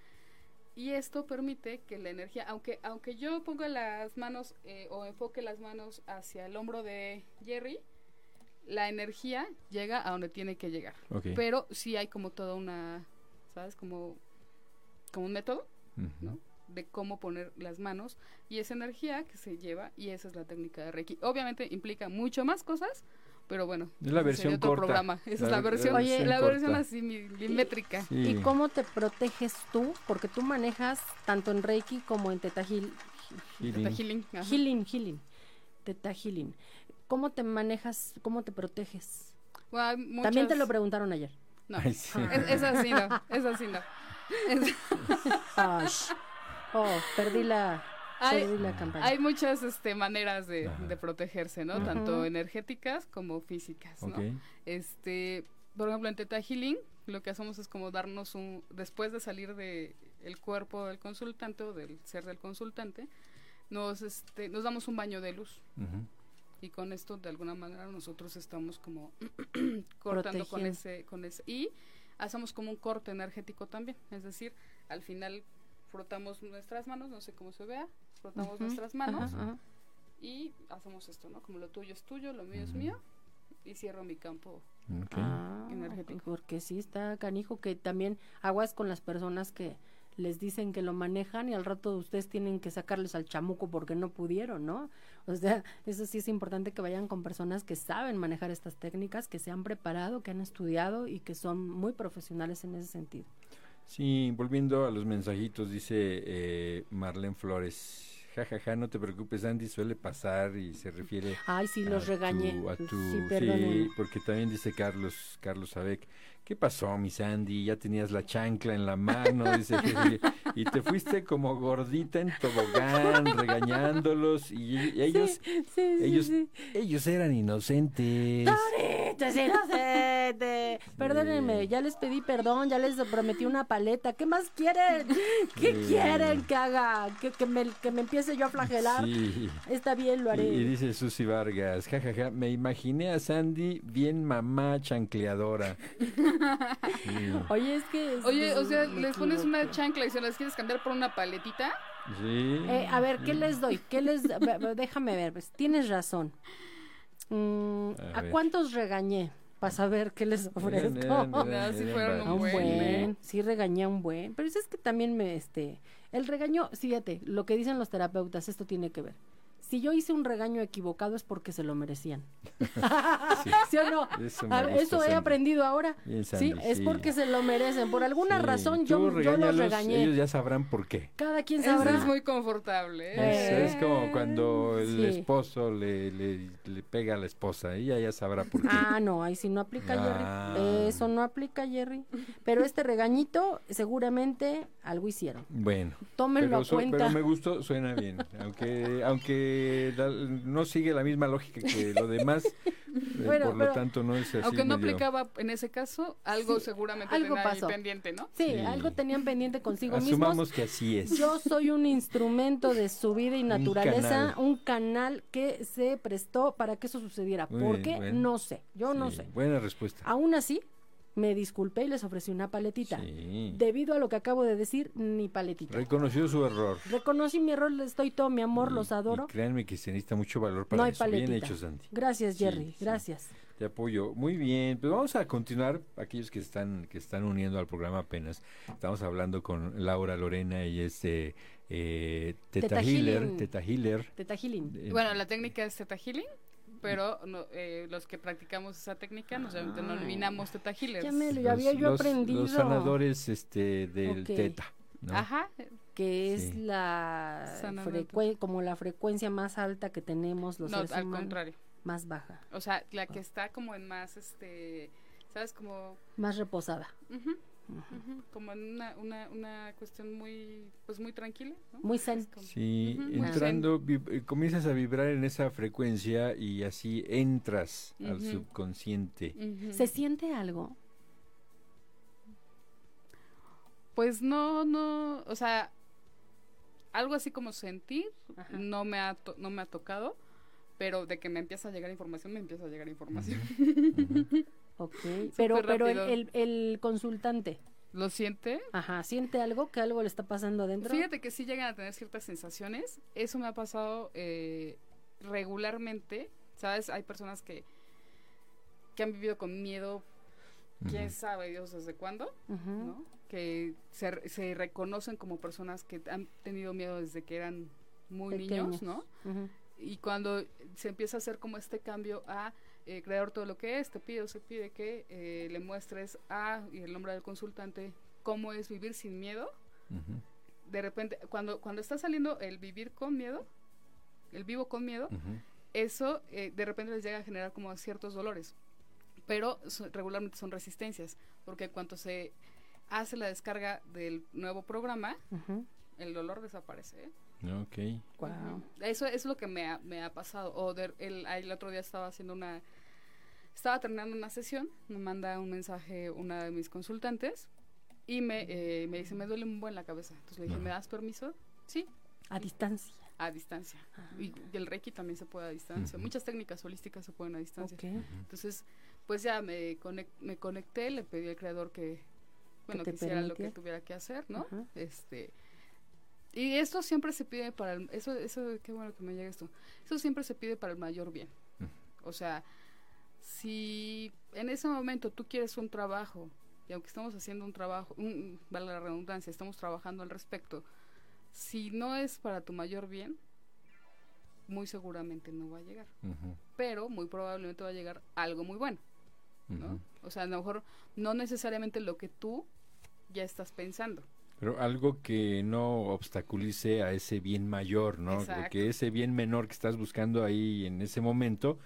Y esto permite que la energía, aunque aunque yo ponga las manos eh, o enfoque las manos hacia el hombro de Jerry, la energía llega a donde tiene que llegar. Pero sí hay como toda una, ¿sabes? Como, como un método de cómo poner las manos y esa energía que se lleva y esa es la técnica de Reiki. Obviamente implica mucho más cosas, pero bueno, Es la versión sería otro corta. programa. Esa es La- versión, versión la versión así mi- milimétrica. Sí. ¿Y cómo te proteges tú? Porque tú manejas tanto en Reiki como en Teta Heal- Healing. Teta Healing. Healing, Healing. Teta Healing. ¿Cómo te manejas? ¿Cómo te proteges? Bueno, También te lo preguntaron ayer. No, Ay, sí. es, es así no, es así no. Es- oh, perdí la, Hay- perdí la campaña. hay muchas este, maneras de, protegerse. Tanto energéticas como físicas. Este, por ejemplo, en Teta Healing, lo que hacemos es como darnos un, después de salir de el cuerpo del consultante o del ser del consultante, nos, este, nos damos un baño de luz. Y con esto, de alguna manera, nosotros estamos como cortando con Protegiendo. ese, con ese, y hacemos como un corte energético también. Es decir, al final frotamos nuestras manos, no sé cómo se vea, frotamos Ujú, nuestras manos ajá, ajá. y hacemos esto, ¿no? Como lo tuyo es tuyo, lo mío es mío, y cierro mi campo Ok. Ah, Energético. Porque sí está canijo que también aguas con las personas que les dicen que lo manejan y al rato ustedes tienen que sacarles al chamuco porque no pudieron, ¿no? O sea, eso sí es importante que vayan con personas que saben manejar estas técnicas, que se han preparado, que han estudiado y que son muy profesionales en ese sentido. Sí, volviendo a los mensajitos, dice eh, Marlene Flores. Ja, ja, ja, no te preocupes, Andy, suele pasar y se refiere Ay, sí, a los regañé. tu- a tu- sí, porque también dice Carlos, Carlos Abeck, ¿qué pasó, mi Sandy? Ya tenías la chancla en la mano, dice, y te fuiste como gordita en tobogán, regañándolos, y, y ellos, Sí, sí, ellos, sí. ellos eran inocentes. Toritos inocentes. Perdónenme, ya les pedí perdón, ya les prometí una paleta. ¿Qué más quieren? ¿Qué Sí. quieren que haga? ¿Que, que me, que me empiece yo a flagelar? Sí. Está bien, lo haré. y dice Susy Vargas, jajaja, me imaginé a Sandy bien mamá chancleadora. Sí. Oye, es que... es- Oye, o sea, les pones una chancla y se las quieres cambiar por una paletita. Sí. Eh, a ver, ¿qué les doy? ¿Qué les Déjame ver, pues, tienes razón. Mm, A ¿A, ver. cuántos regañé? Para saber qué les ofrezco. Si fueron un buen, buen, sí regañé a un buen, pero es que también me, este, el regaño, fíjate, lo que dicen los terapeutas, esto tiene que ver. Si yo hice un regaño equivocado es porque se lo merecían. ¿Sí, o no? Eso me A- gusta, eso he aprendido ahora. Bien, sí, es porque se lo merecen. Por alguna Sí, razón yo, yo los regañé. Ellos ya sabrán por qué. Cada quien Eso sabrá. es muy confortable. Es, ¿eh? es como cuando el Sí. esposo le, le, le pega a la esposa, ella ya sabrá por qué. Ah, no, ahí sí no aplica Ah. Jerry. Eso no aplica Jerry. Pero este regañito seguramente algo hicieron. Bueno, Tómenlo pero, a su- cuenta. pero me gustó, suena bien. Aunque aunque no sigue la misma lógica que lo demás, eh, Bueno, por lo tanto no es así. Aunque no aplicaba en ese caso, algo Sí, seguramente algo pasó. pendiente, ¿no? Sí, Sí. algo tenían pendiente consigo mismos. Asumamos que así es. Yo soy un instrumento de su vida y Un naturaleza, canal. un canal, que se prestó para que eso sucediera. Muy ¿Por bien, qué? bueno. No sé, yo no sé. Buena respuesta. Aún así, me disculpé y les ofrecí una paletita. Sí. Debido a lo que acabo de decir, ni paletita. Reconoció su error. Reconocí mi error, les doy todo mi amor, Y- los adoro. Y créanme que se necesita mucho valor para No hay eso. Bien hecho, Sandy. Gracias, Jerry, sí. gracias. Te apoyo. Muy bien. Pues vamos a continuar. Aquellos que están que están uniendo al programa apenas. Estamos hablando con Laura Lorena. Ella es eh, eh, Teta, Teta Healer. Teta Healer. Teta Healing. Eh, Bueno, la técnica es Theta Healing, pero no, eh, los que practicamos esa técnica nos denominamos Theta Healers. Ya me lo los- había yo los- aprendido. Los sanadores este, del. Teta. ¿no? Ajá, que es Sí. la como la frecuencia más alta que tenemos los no, seres al humanos, contrario. más baja, O sea, la que está como en más, este, ¿sabes? Como, más reposada. ujú, Como en una, una, una cuestión muy, pues muy tranquila, ¿no? Muy zen. Sí, entrando, vib- eh, comienzas a vibrar en esa frecuencia y así entras al subconsciente. ¿Se siente algo? Pues no, no, o sea, algo así como sentir, Ajá. no me ha, to- no me ha tocado, pero de que me empieza a llegar información, me empieza a llegar información. Ok, pero, pero el, el, el consultante, ¿Lo siente? ajá, ¿siente algo? ¿Que algo le está pasando adentro? Fíjate que sí llegan a tener ciertas sensaciones. Eso me ha pasado eh, regularmente. ¿Sabes? Hay personas que, que han vivido con miedo, quién sabe Dios desde cuándo. ¿no? Que se, se reconocen como personas que han tenido miedo desde que eran muy niños. ¿no? Y cuando se empieza a hacer como este cambio a eh, creador todo lo que es, te pide o se pide que eh, le muestres a, y el nombre del consultante, cómo es vivir sin miedo, de repente, cuando, cuando está saliendo el vivir con miedo, el vivo con miedo, eso eh, de repente les llega a generar como ciertos dolores. Pero so- regularmente son resistencias, porque cuando se hace la descarga del nuevo programa, el dolor desaparece. Ok. Guau. Eso es lo que me ha, me ha pasado. O de- el, otro día estaba haciendo una... Estaba terminando una sesión, me manda un mensaje una de mis consultantes y me, eh, me dice, me duele un buen la cabeza. Entonces le dije. ¿me das permiso? Sí, A distancia. a distancia. Ah, Y, y el Reiki también se puede a distancia. Muchas técnicas holísticas se pueden a distancia. ok. Entonces, pues ya me, conec- me conecté, le pedí al creador que, bueno, que hiciera lo que tuviera que hacer, ¿no? Este, y esto siempre se pide para el, eso, eso, qué bueno que me llega esto. Eso siempre se pide para el mayor bien. O sea, si en ese momento tú quieres un trabajo, y aunque estamos haciendo un trabajo, un, vale la redundancia, estamos trabajando al respecto, si no es para tu mayor bien, muy seguramente no va a llegar. Pero muy probablemente va a llegar algo muy bueno, ¿no? O sea, a lo mejor no necesariamente lo que tú ya estás pensando. Pero algo que no obstaculice a ese bien mayor, ¿no? Exacto. Porque ese bien menor que estás buscando ahí en ese momento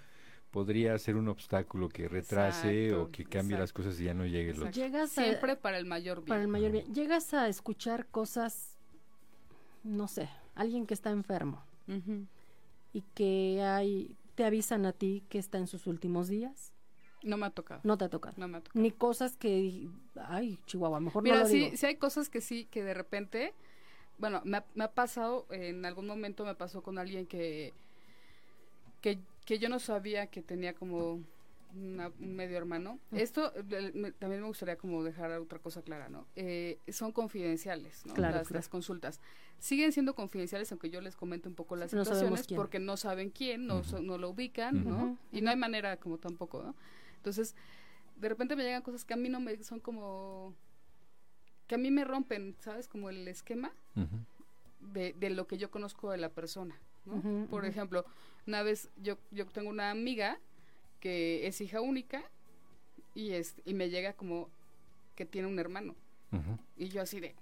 podría ser un obstáculo que retrase Exacto, o que cambie las cosas y ya no llegue el otro. Llegas a- Siempre para el mayor bien. para el mayor bien. Llegas a escuchar cosas, no sé, alguien que está enfermo y que hay, te avisan a ti que está en sus últimos días. No me ha tocado. No te ha tocado. No me ha tocado. Ni cosas que, ay, Chihuahua, mejor Mira, no lo sí, digo. sí hay cosas que sí, que de repente, bueno, me ha, me ha pasado, en algún momento me pasó con alguien que, que, que yo no sabía que tenía como una- un medio hermano. Mm. Esto me- también me gustaría como dejar otra cosa clara, ¿no? Eh, son confidenciales, ¿no? Claro, las, claro. las consultas. Siguen siendo confidenciales, aunque yo les comento un poco las No situaciones, porque no saben quién, no, so- no lo ubican. ¿no? Y no hay manera como tampoco, ¿no? Entonces, de repente me llegan cosas que a mí no me son como que a mí me rompen, ¿sabes? Como el esquema de, de lo que yo conozco de la persona, ¿no? Por ejemplo, una vez yo, yo tengo una amiga que es hija única y, es, y me llega como que tiene un hermano. Y yo así de,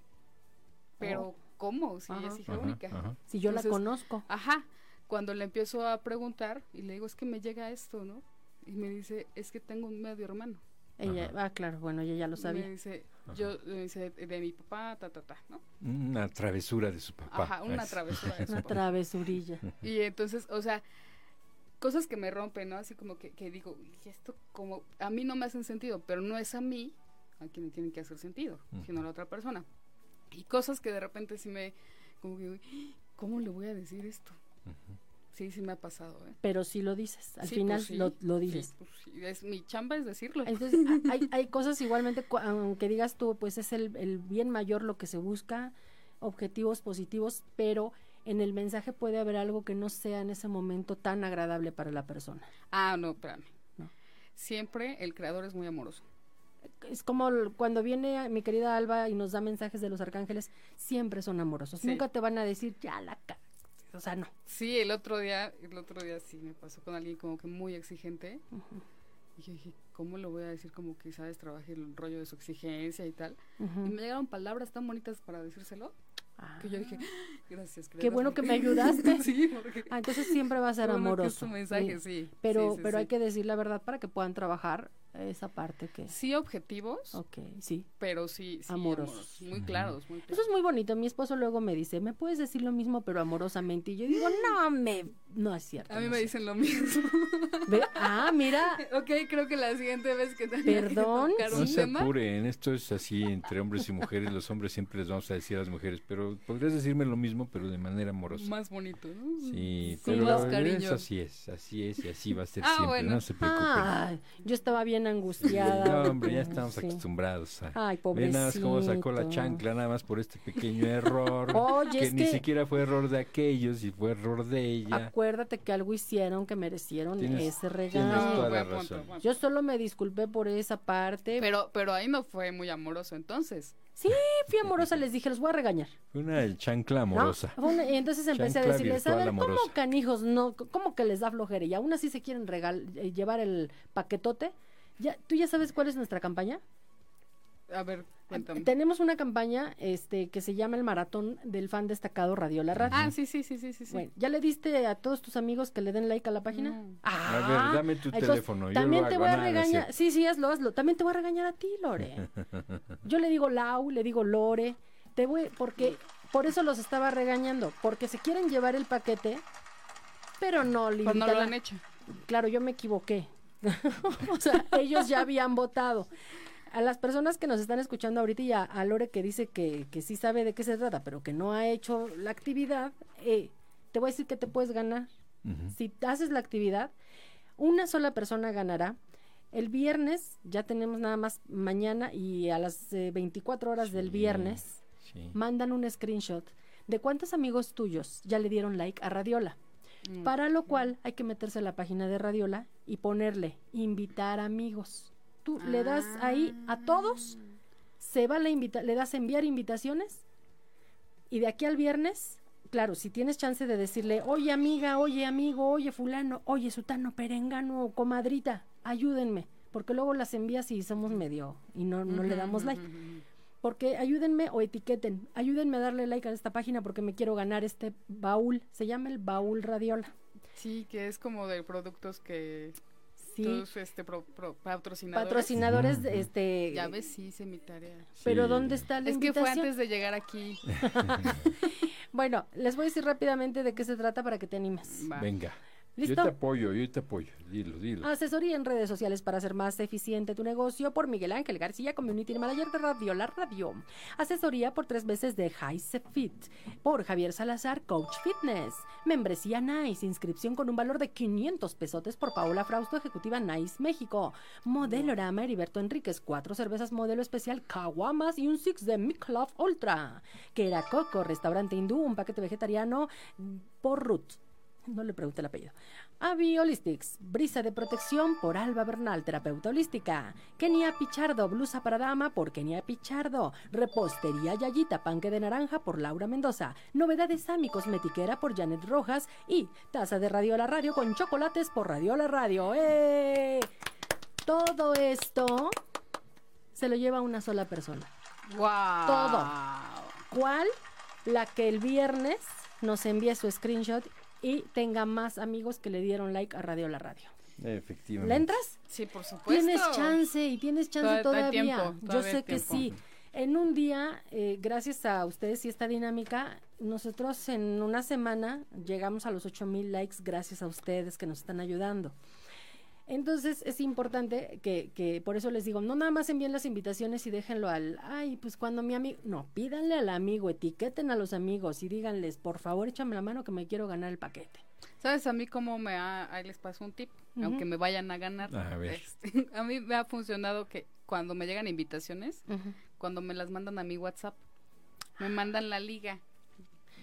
pero ¿cómo? Si es hija única. Si yo Entonces, la conozco. Ajá. Cuando le empiezo a preguntar y le digo, es que me llega esto, ¿no? Y me dice, es que tengo un medio hermano. Ella, Ajá. ah, claro, bueno, ella ya lo Me sabía. dice, Ajá. yo, me dice, de mi papá, ta, ta, ta, ¿no? Una travesura de su papá. Ajá, una Es- travesura de su Una papá. travesurilla. Y entonces, o sea, cosas que me rompen, ¿no? Así como que, que digo, y esto como, a mí no me hacen sentido, pero no es a mí a quien me tienen que hacer sentido, sino a la otra persona. Y cosas que de repente sí me, como que, "Ay, ¿cómo le voy a decir esto? Ujú. Sí, sí me ha pasado, ¿eh? Pero sí lo dices. Al Sí, final pues sí, lo, lo sí, dices. pues es, mi chamba es decirlo. Entonces, hay, hay cosas igualmente, aunque digas tú, pues es el, el bien mayor lo que se busca, objetivos positivos, pero en el mensaje puede haber algo que no sea en ese momento tan agradable para la persona. Ah, no, espérame. No. Siempre el creador es muy amoroso. Es como cuando viene mi querida Alba y nos da mensajes de los arcángeles, siempre son amorosos. Sí. Nunca te van a decir, ya la ca-". O sea, no. Sí, el otro día, el otro día sí me pasó con alguien como que muy exigente. Y yo dije, ¿cómo lo voy a decir como que sabes trabajar el rollo de su exigencia y tal? Y me llegaron palabras tan bonitas para decírselo Ah. que yo dije, gracias. Qué bueno que me ayudaste. sí, porque Ah, entonces siempre va a ser que es amoroso. tu mensaje, Sí. sí. Pero, sí, sí, pero hay que decir la verdad para que puedan trabajar esa parte que... Sí objetivos, Ok, sí. pero sí, sí Amorosos. amorosos. Muy claros, muy Eso claros. es muy bonito. Mi esposo luego me dice, ¿me puedes decir lo mismo pero amorosamente? Y yo digo, no, me... No es cierto. A mí no me es dicen lo mismo. Ve- Ah, mira. ok, creo que la siguiente vez que tenga Perdón, que tocar No se tema, apuren, esto es así entre hombres y mujeres. Los hombres siempre les vamos a decir a las mujeres, pero podrías decirme lo mismo, pero de manera amorosa. más bonito, ¿no? Sí, Sí, pero más es- cariño. así es, así es y así va a ser Ah, siempre, bueno. no se preocupen. Ay, yo estaba bien angustiada. No, hombre, ya estamos Sí. acostumbrados a... Ay, Ve nada más cómo sacó la pobrecito. chancla, nada más por este pequeño error. Oye, que es ni que- siquiera fue error de aquellos y fue error de ella. Acuérdate que algo hicieron que merecieron Tienes- ese tienes regalo. toda la razón. Yo solo me disculpé por esa parte. Pero, pero ahí no fue muy amoroso entonces. Sí, fui amorosa, les dije, los voy a regañar. Fue una chancla amorosa. Una- y entonces empecé a decirles, a ver, ¿cómo amorosa. canijos? No, ¿Cómo que les da flojera? Y aún así se quieren regal eh, llevar el paquetote. Ya, ¿Tú ya sabes cuál es nuestra campaña? A ver, cuéntame. Tenemos una campaña este, que se llama el Maratón del Fan Destacado Radiola Radio. Ah, sí, sí, sí, sí, sí. Bueno, ¿ya le diste a todos tus amigos que le den like a la página? No. Ah, A ver, dame tu entonces, teléfono, yo También lo te hago, voy a regañar. Sí, sí, hazlo, hazlo. También te voy a regañar a ti, Lore. Yo le digo Lau, le digo Lore. Te voy, porque por eso los estaba regañando. Porque se quieren llevar el paquete, pero no Pues no lo han hecho. Claro, yo me equivoqué. o sea, ellos ya habían votado. A las personas que nos están escuchando ahorita y a, a Lore que dice que, que sí sabe de qué se trata, pero que no ha hecho la actividad, eh, te voy a decir que te puedes ganar. Si haces la actividad, una sola persona ganará. El viernes, ya tenemos nada más mañana y a las eh, 24 horas del viernes, sí. mandan un screenshot de cuántos amigos tuyos ya le dieron like a Radiola. Mm. Para lo cual hay que meterse a la página de Radiola y ponerle invitar amigos. Tú le das ahí a todos, se va la invita le das enviar invitaciones y de aquí al viernes, claro, si tienes chance de decirle, oye amiga, oye amigo, oye fulano, oye sutano, perengano, comadrita, ayúdenme, porque luego las envías y somos medio y no, no le damos like. Porque ayúdenme o etiqueten, ayúdenme a darle like a esta página porque me quiero ganar este baúl, se llama el baúl Radiola. Sí, que es como de productos que Sí. todos este pro- pro- patrocinadores. Patrocinadores, Ujú. este, Ya ves, sí, hice mi tarea. pero Sí. ¿dónde está la Es que fue antes de llegar aquí. Bueno, les voy a decir rápidamente de qué se trata para que te animes. Va. Venga. ¿Listo? Yo te apoyo, yo te apoyo. Dilo, dilo. Asesoría en redes sociales para hacer más eficiente tu negocio por Miguel Ángel García, Community Manager de Radio La Radio. Asesoría por tres meses de High Fit por Javier Salazar, Coach Fitness. Membresía Nice, inscripción con un valor de 500 pesotes por Paola Frausto, Ejecutiva Nice México. Modelorama Heriberto Enríquez, cuatro cervezas modelo especial Caguamas y un six de Michelob Ultra. Que era Coco, restaurante hindú, un paquete vegetariano por Ruth. No le pregunté el apellido. Avi Holistics, brisa de protección por Alba Bernal, terapeuta holística. Kenia Pichardo, blusa para dama por Kenia Pichardo. Repostería Yayita, panque de naranja por Laura Mendoza. Novedades Ami Cosmetiquera por Janet Rojas. Y taza de Radio La Radio con chocolates por Radio La Radio. ¡Eh! Todo esto se lo lleva una sola persona. ¡Wow! Todo. ¿Cuál? La que el viernes nos envíe su screenshot y tenga más amigos que le dieron like a Radio La Radio. Efectivamente. ¿Le entras? Sí, por supuesto. Tienes chance y tienes chance Todavía hay todavía. tiempo, Yo sé que sí. En un día, eh, gracias a ustedes y esta dinámica, nosotros en una semana llegamos a los 8000 likes gracias a ustedes que nos están ayudando. Entonces es importante que, que por eso les digo, no nada más envíen las invitaciones y déjenlo al, ay, pues cuando mi amigo, no, pídanle al amigo, etiqueten a los amigos y díganles, por favor, échame la mano que me quiero ganar el paquete. ¿Sabes a mí cómo me ha, ahí les paso un tip, aunque me vayan a ganar? A ver. Este, a mí me ha funcionado que cuando me llegan invitaciones, cuando me las mandan a mi WhatsApp, me mandan la liga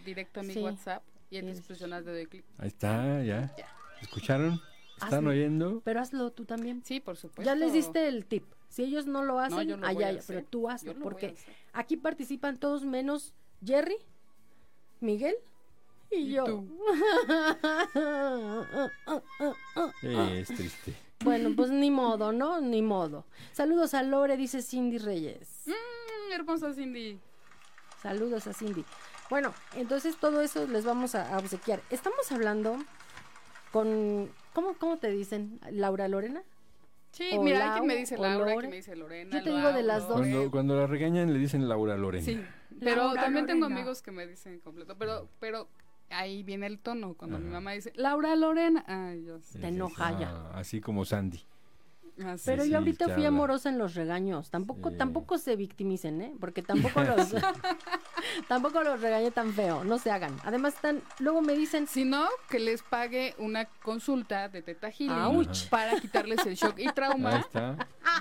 directo a mi Sí. WhatsApp y entonces Es- pues de doy clic. Ahí está, ya. Ya. ¿Escucharon? ¿Están Hazlo. oyendo? Pero hazlo tú también. Sí, por supuesto. Ya les diste el tip. Si ellos no lo No, hacen, yo lo voy allá, pero tú hazlo, porque aquí participan todos menos Jerry, Miguel y, Y yo. tú. Es triste. bueno, pues ni modo, ¿no? Ni modo. Saludos a Lore, dice Cindy Reyes. Mm, hermosa Cindy. Saludos a Cindy. Bueno, entonces todo eso les vamos a, a obsequiar. Estamos hablando con, ¿cómo, cómo te dicen? ¿Laura Lorena? Sí, O mira, hay Lau, quien me dice Laura, hay Lore. quien me dice Lorena. Yo te digo de las dos. Cuando, cuando la regañan le dicen Laura Lorena. Sí, pero Laura también tengo amigos que me dicen completo, pero pero ahí viene el tono cuando mi mamá dice Laura Lorena, ay, yo sé. Te enoja ya. Ah, así como Sandy. Así. Pero sí, yo ahorita fui habla. amorosa en los regaños. Tampoco, Sí. tampoco se victimicen, ¿eh? Porque tampoco los, tampoco los regañé tan feo. No se hagan. Además están, luego me dicen, Si no, que les pague una consulta de Teta Healing para quitarles el shock y trauma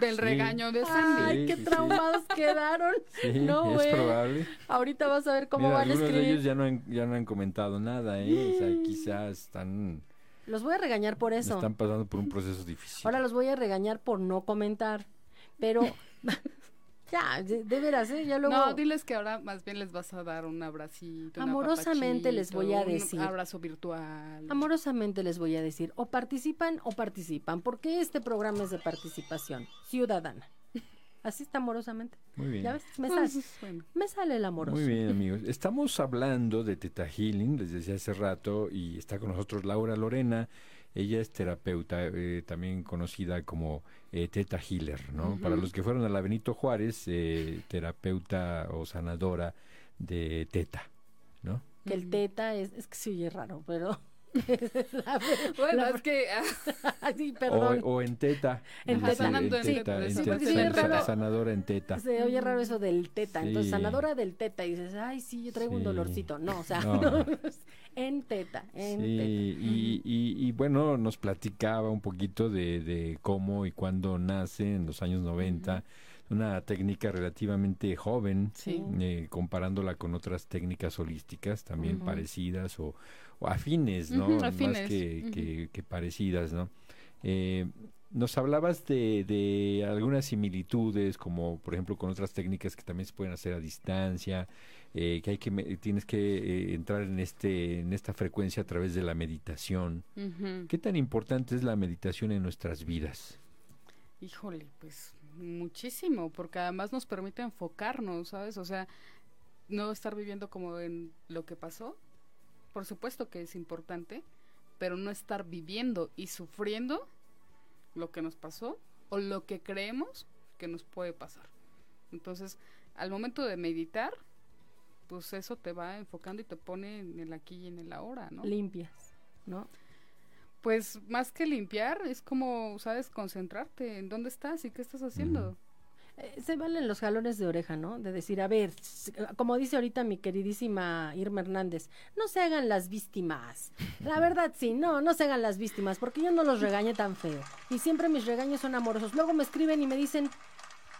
del Sí. regaño de Sandy. ay, Sí, qué sí, sí. traumados quedaron. Sí, No, es güey. probable. Ahorita vas a ver cómo Mira, van a de ellos escribir. ya no han, ya no han comentado nada, ¿eh? O sea, quizás están, Los voy a regañar por eso. están pasando por un proceso difícil. Ahora los voy a regañar por no comentar. Pero, ya, de, de veras, ¿eh? Ya luego... No, diles que ahora más bien les vas a dar un abracito. Amorosamente les voy a decir. Un abrazo virtual. Amorosamente les voy a decir, o participan o participan, porque este programa es de participación ciudadana. Así está amorosamente. Muy bien. ¿Ya ves? Me sale, Pues, bueno. me sale el amoroso. Muy bien, amigos. Estamos hablando de Teta Healing, les decía hace rato, y está con nosotros Laura Lorena. Ella es terapeuta, eh, también conocida como eh, Teta Healer, ¿no? Para los que fueron a la Benito Juárez, eh, terapeuta o sanadora de Teta, ¿no? Que el teta es, es que se oye raro, pero... La Bueno, la- es que ah, sí, O, perdón. o en Teta. En teta. Sanando en teta, teta, en sí, teta, sí, sanadora en Teta. Se oye raro eso del teta. Entonces, Sí. sanadora del teta. Y dices, ay, sí, yo traigo un Sí. dolorcito. No, o sea, No. en teta, en Sí, teta. y, y, y bueno, nos platicaba un poquito de, de cómo y cuándo nace en los años 90 una técnica relativamente joven, Sí. eh, comparándola con otras técnicas holísticas también parecidas o afines, ¿no? Más afines, que, que- que parecidas, ¿no? Eh, nos hablabas de, de algunas similitudes, como por ejemplo con otras técnicas que también se pueden hacer a distancia, eh, que hay que tienes que eh, entrar en este en esta frecuencia a través de la meditación. Ujú. ¿Qué tan importante es la meditación en nuestras vidas? Híjole, pues muchísimo, porque además nos permite enfocarnos, ¿sabes? O sea, no estar viviendo como en lo que pasó. Por supuesto que es importante, pero no estar viviendo y sufriendo lo que nos pasó o lo que creemos que nos puede pasar. Entonces, al momento de meditar, pues eso te va enfocando y te pone en el aquí y en el ahora, ¿no? Limpias, ¿no? Pues más que limpiar, es como, ¿sabes? Concentrarte en dónde estás y qué estás haciendo. Eh, se valen los jalones de oreja, ¿no? De decir, a ver, como dice ahorita mi queridísima Irma Hernández, no se hagan las víctimas. La verdad, sí, no, no se hagan las víctimas, porque yo no los regañé tan feo. Y siempre mis regaños son amorosos. Luego me escriben y me dicen,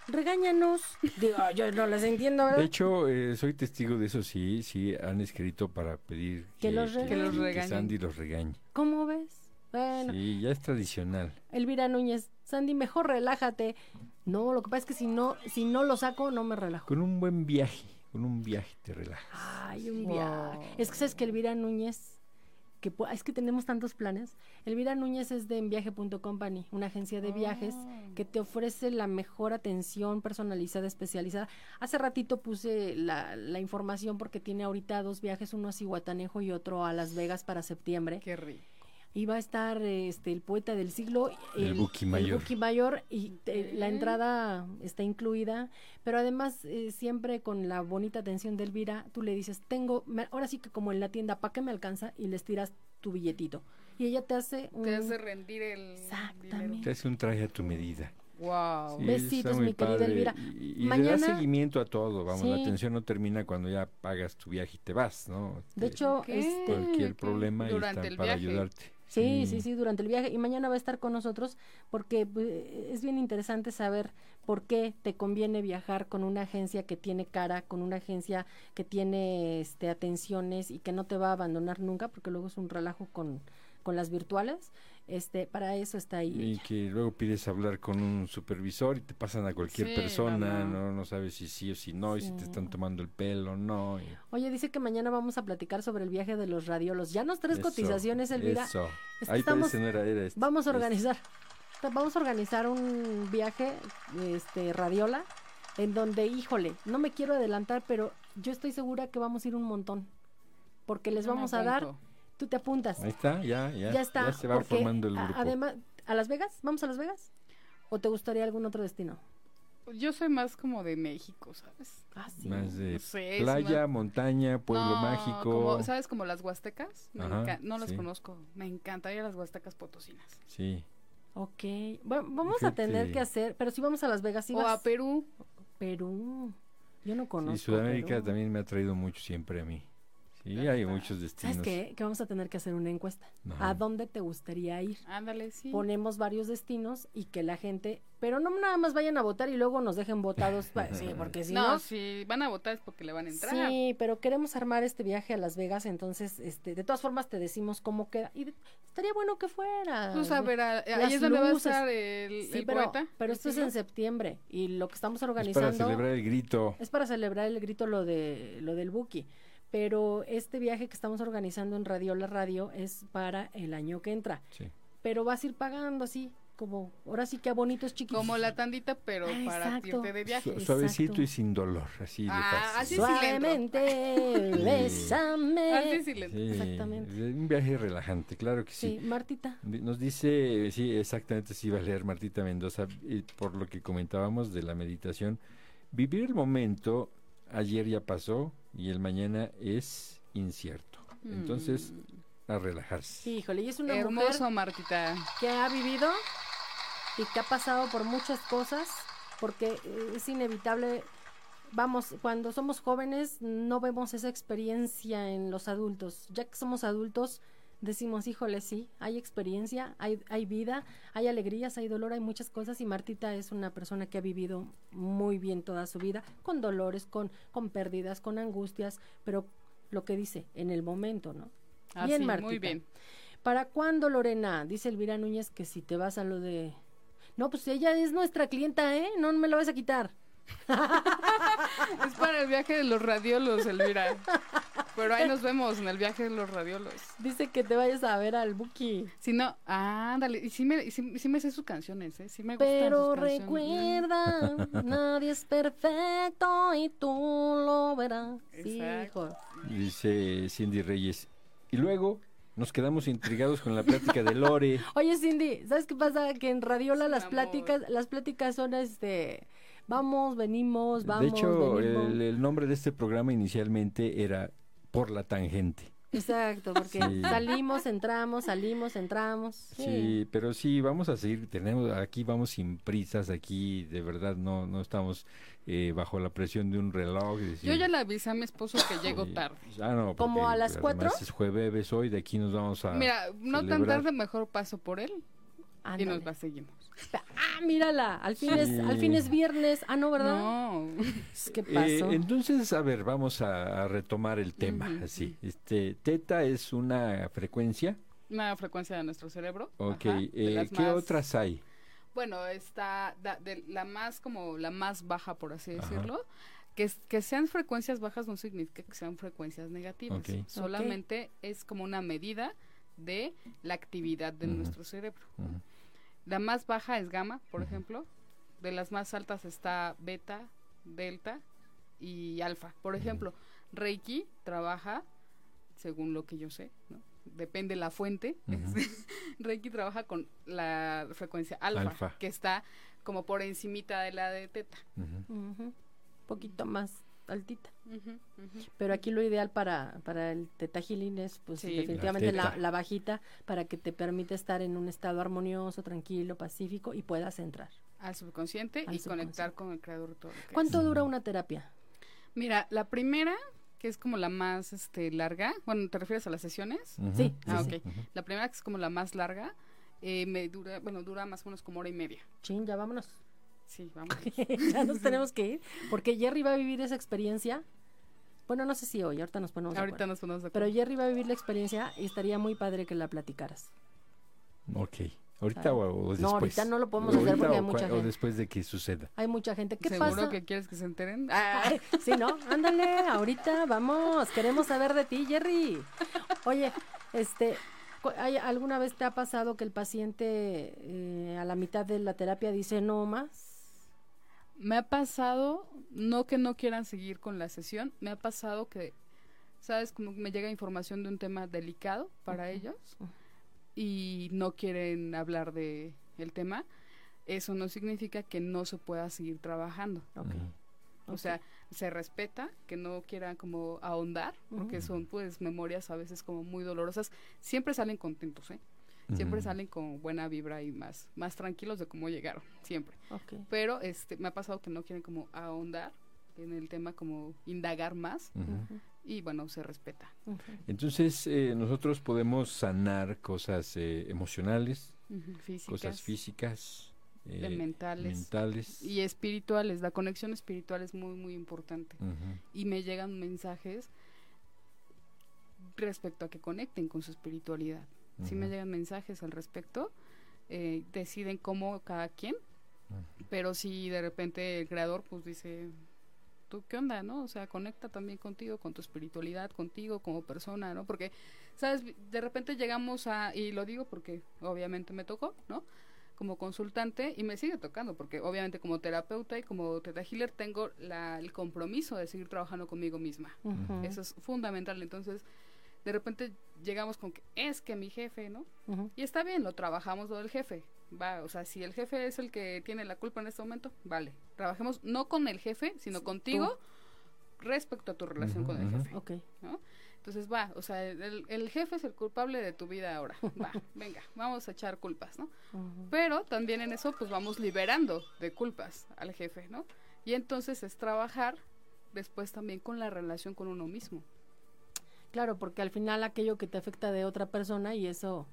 regáñanos. Digo, yo no les entiendo, De hecho, eh, soy testigo de eso, sí, sí, han escrito para pedir Que los Que los que regañen. Sandy los regañe. ¿Cómo ves? Bueno, Sí, ya es tradicional. Elvira Núñez, Sandy, mejor relájate. No, lo que pasa es que si no, si no lo saco, no me relajo. Con un buen viaje, con un viaje te relajas. Ay, un Wow. viaje. Es que sabes que Elvira Núñez, que es que tenemos tantos planes. Elvira Núñez es de enviaje.company, una agencia de viajes Ah. que te ofrece la mejor atención personalizada, especializada. Hace ratito puse la, la información porque tiene ahorita dos viajes, uno a Cihuatanejo y otro a Las Vegas para septiembre. Qué rico. Y va a estar este el poeta del siglo, El Buki Mayor. Buki Mayor, y eh, la entrada está incluida, pero además eh, siempre con la bonita atención de Elvira, tú le dices, tengo, me- ahora sí que como en la tienda, ¿para qué me alcanza? Y les tiras tu billetito. Y ella te hace un... Te hace rendir el Exactamente. Te hace un traje a tu medida. Wow. Sí, Besitos, mi querida padre. Elvira. Y, y le Mañana- das seguimiento a todo, vamos, la Sí. atención no termina cuando ya pagas tu viaje y te vas, ¿no? De Este, hecho, este, cualquier problema y están el para viaje. ayudarte. Sí, sí, sí, durante el viaje. Y mañana va a estar con nosotros porque pues, es bien interesante saber por qué te conviene viajar con una agencia que tiene cara, con una agencia que tiene este, atenciones y que no te va a abandonar nunca, porque luego es un relajo con, con las virtuales. Este, para eso está ahí. Y que luego pides hablar con un supervisor y te pasan a cualquier Sí, persona, no, no. sabes si sí o si no, y si te están tomando el pelo o no. y- Oye, dice que mañana vamos a platicar sobre el viaje de los radiolos. Ya nos tres Eso, cotizaciones, Elvira. Eso. Ahí estamos- parece no era, era este, Vamos a este. organizar. Vamos a organizar un viaje, este, radiola, en donde, híjole, no me quiero adelantar, pero yo estoy segura que vamos a ir un montón. Porque les vamos a dar. Tú te apuntas. Ahí está, ya, ya. ya está. se va porque formando el grupo. Además, ¿a Las Vegas? ¿Vamos a Las Vegas? ¿O te gustaría algún otro destino? Yo soy más como de México, ¿sabes? Ah, sí. Más de No sé, es playa, más- montaña, pueblo No, mágico. como- ¿Sabes como las huastecas? Me Ajá, enca- no las sí. conozco. Me encantaría las huastecas potosinas. Sí. Ok. Bueno, vamos a tener que hacer, pero si vamos a Las Vegas, sí o a. Perú. Perú. Yo no conozco. Y Sudamérica Perú. también me ha traído mucho siempre a mí. Sí, ¿Verdad? hay muchos destinos. ¿Sabes qué? Que vamos a tener que hacer una encuesta. Ajá. ¿A dónde te gustaría ir? Ándale, sí. Ponemos varios destinos y que la gente, pero no nada más vayan a votar y luego nos dejen votados, pa- sí, porque si no, no, si van a votar es porque le van a entrar. sí, pero queremos armar este viaje a Las Vegas, entonces, este, de todas formas te decimos cómo queda y de- estaría bueno que fuera. Pues a ver, a- ahí Las es donde va a luces. estar el, sí, el pero, poeta. pero esto es en septiembre y lo que estamos Es para organizando celebrar el grito. es para celebrar el grito lo de lo del Buki. Pero este viaje que estamos organizando en Radio La Radio es para el año que entra. Sí. Pero vas a ir pagando así, como, ahora sí que a bonitos chiquitos. Como la tandita, pero Ah, para exacto. irte de viaje. Su- suavecito Exacto. y sin dolor, así de Ah, así. Suavemente, bésame. Así sí Exactamente. Un viaje relajante, claro que Sí, sí. Martita. Nos dice, sí, exactamente, sí iba a leer Martita Mendoza, y por lo que comentábamos de la meditación. Vivir el momento, ayer ya pasó y el mañana es incierto. Entonces, Mm, a relajarse. Híjole, y es una hermoso, mujer Martita. que ha vivido y que ha pasado por muchas cosas, porque eh, es inevitable. Vamos, cuando somos jóvenes no vemos esa experiencia en los adultos. Ya que somos adultos, decimos, híjole, sí, hay experiencia, hay, hay vida, hay alegrías, hay dolor, hay muchas cosas y Martita es una persona que ha vivido muy bien toda su vida, con dolores, con, con pérdidas, con angustias, pero lo que dice, en el momento, ¿no? Ah, bien, sí, Martita. muy bien. ¿Para cuándo, Lorena? Dice Elvira Núñez que si te vas a lo de... No, pues ella es nuestra clienta, ¿eh? No me la vas a quitar. Es para el viaje de los radiolos, Elvira. Pero ahí nos vemos en el viaje de los radiolos. Dice que te vayas a ver al Buki. Si no, ándale. Y sí me, sí, sí me sé sus canciones, ¿eh? Sí me gustan Pero sus canciones. recuerda, nadie es perfecto y tú lo verás. Exacto. Hijo. Dice Cindy Reyes. Y luego nos quedamos intrigados con la plática de Lore. Oye, Cindy, ¿sabes qué pasa? Que en Radiola las amor. pláticas, las pláticas son este, vamos, venimos, vamos, de hecho, venimos. el, el nombre de este programa inicialmente era Por la Tangente. Exacto, porque Sí. salimos, entramos, salimos, entramos. Sí. Sí, pero sí, vamos a seguir, tenemos, aquí vamos sin prisas, aquí de verdad no, no estamos eh, bajo la presión de un reloj. decir, Yo ya le avisé a mi esposo que llego sí, tarde. ah, no, ¿Como a las cuatro? Es jueves hoy, de aquí nos vamos a... Mira, no tan celebrar. tarde, mejor paso por él y nos la seguimos. Ah, mírala, al fin, es, al fin es viernes. Ah, no, ¿verdad? No. ¿Qué Eh, pasó? entonces, a ver, vamos a, a retomar el tema, Ujú, así. Este, teta es una frecuencia, Una frecuencia de nuestro cerebro. ok. ajá, eh, ¿Qué más- otras hay? Bueno, está da- de la más como la más baja, por así Ajá. decirlo. Que, es- que sean frecuencias bajas no significa que sean frecuencias negativas. Ok. Solamente es como una medida de la actividad de nuestro cerebro. Ujú. La más baja es gamma, por ejemplo. De las más altas está beta, delta y alfa. Por ejemplo, Reiki trabaja, según lo que yo sé, ¿no? depende la fuente. Reiki trabaja con la frecuencia alfa, Alfa. que está como por encimita de la de teta. Poquito más altita. Pero aquí lo ideal para, para el teta healing es, pues, Sí. definitivamente La la, bajita para que te permite estar en un estado armonioso, tranquilo, pacífico y puedas entrar. Al subconsciente Al y conectar con el creador todo. ¿Cuánto dura una terapia? Mira, la primera, que es como la más este, larga, bueno, ¿te refieres a las sesiones? Ujú. Sí, Ah, sí, ok. La primera, que es como la más larga, eh, me dura, bueno, dura más o menos como hora y media. Chin, ya vámonos. Sí, vamos. ya nos tenemos que ir. Porque Jerry va a vivir esa experiencia. Bueno, no sé si hoy, ahorita nos ponemos de Ahorita acuerdo. nos ponemos de Pero acuerdo. Jerry va a vivir la experiencia y estaría muy padre que la platicaras. Ok. ¿Ahorita o, o después? No, ahorita no lo podemos hacer ¿Ahorita porque hay mucha cua- O gente. después de que suceda. Hay mucha gente. ¿Qué ¿Seguro pasa? que quieres que se enteren? Ah, sí, ¿no? Ándale, ahorita vamos, queremos saber de ti, Jerry. Oye, este, ¿hay, ¿alguna vez te ha pasado que el paciente eh, a la mitad de la terapia dice no más? Me ha pasado, no que no quieran seguir con la sesión, me ha pasado que, ¿sabes? Como me llega información de un tema delicado para ellos Ujú. y no quieren hablar de el tema. Eso no significa que no se pueda seguir trabajando. Ok, Ujú. O sea, se respeta que no quieran como ahondar, porque son pues memorias a veces como muy dolorosas. Siempre salen contentos, ¿eh? Siempre salen con buena vibra y más, más tranquilos de cómo llegaron, siempre. Pero este, me ha pasado que no quieren como ahondar en el tema, como indagar más, y bueno, se respeta. Entonces, eh, nosotros podemos sanar cosas eh, emocionales, Físicas, cosas físicas, eh, mentales. mentales. Y espirituales, la conexión espiritual es muy, muy importante. Y me llegan mensajes respecto a que conecten con su espiritualidad. Si me Ujú. llegan mensajes al respecto, eh, deciden cómo cada quien, pero si de repente el creador pues dice, ¿tú qué onda, no? O sea, conecta también contigo, con tu espiritualidad, contigo como persona, ¿no? Porque, ¿sabes? De repente llegamos a, y lo digo porque obviamente me tocó, ¿no? Como consultante y me sigue tocando, porque obviamente como terapeuta y como teta healer tengo la, el compromiso de seguir trabajando conmigo misma. Eso es fundamental. Entonces, de repente llegamos con que es que mi jefe, ¿no? ujú. Y está bien, lo trabajamos lo del jefe. Va, o sea, si el jefe es el que tiene la culpa en este momento, vale. Trabajemos no con el jefe, sino contigo respecto a tu relación Ujú, con el jefe. Ok, Entonces va, o sea, el, el jefe es el culpable de tu vida ahora. Va, venga, vamos a echar culpas, ¿no? ujú. Pero también en eso, pues vamos liberando de culpas al jefe, ¿no? Y entonces es trabajar después también con la relación con uno mismo. Claro, porque al final aquello que te afecta de otra persona y eso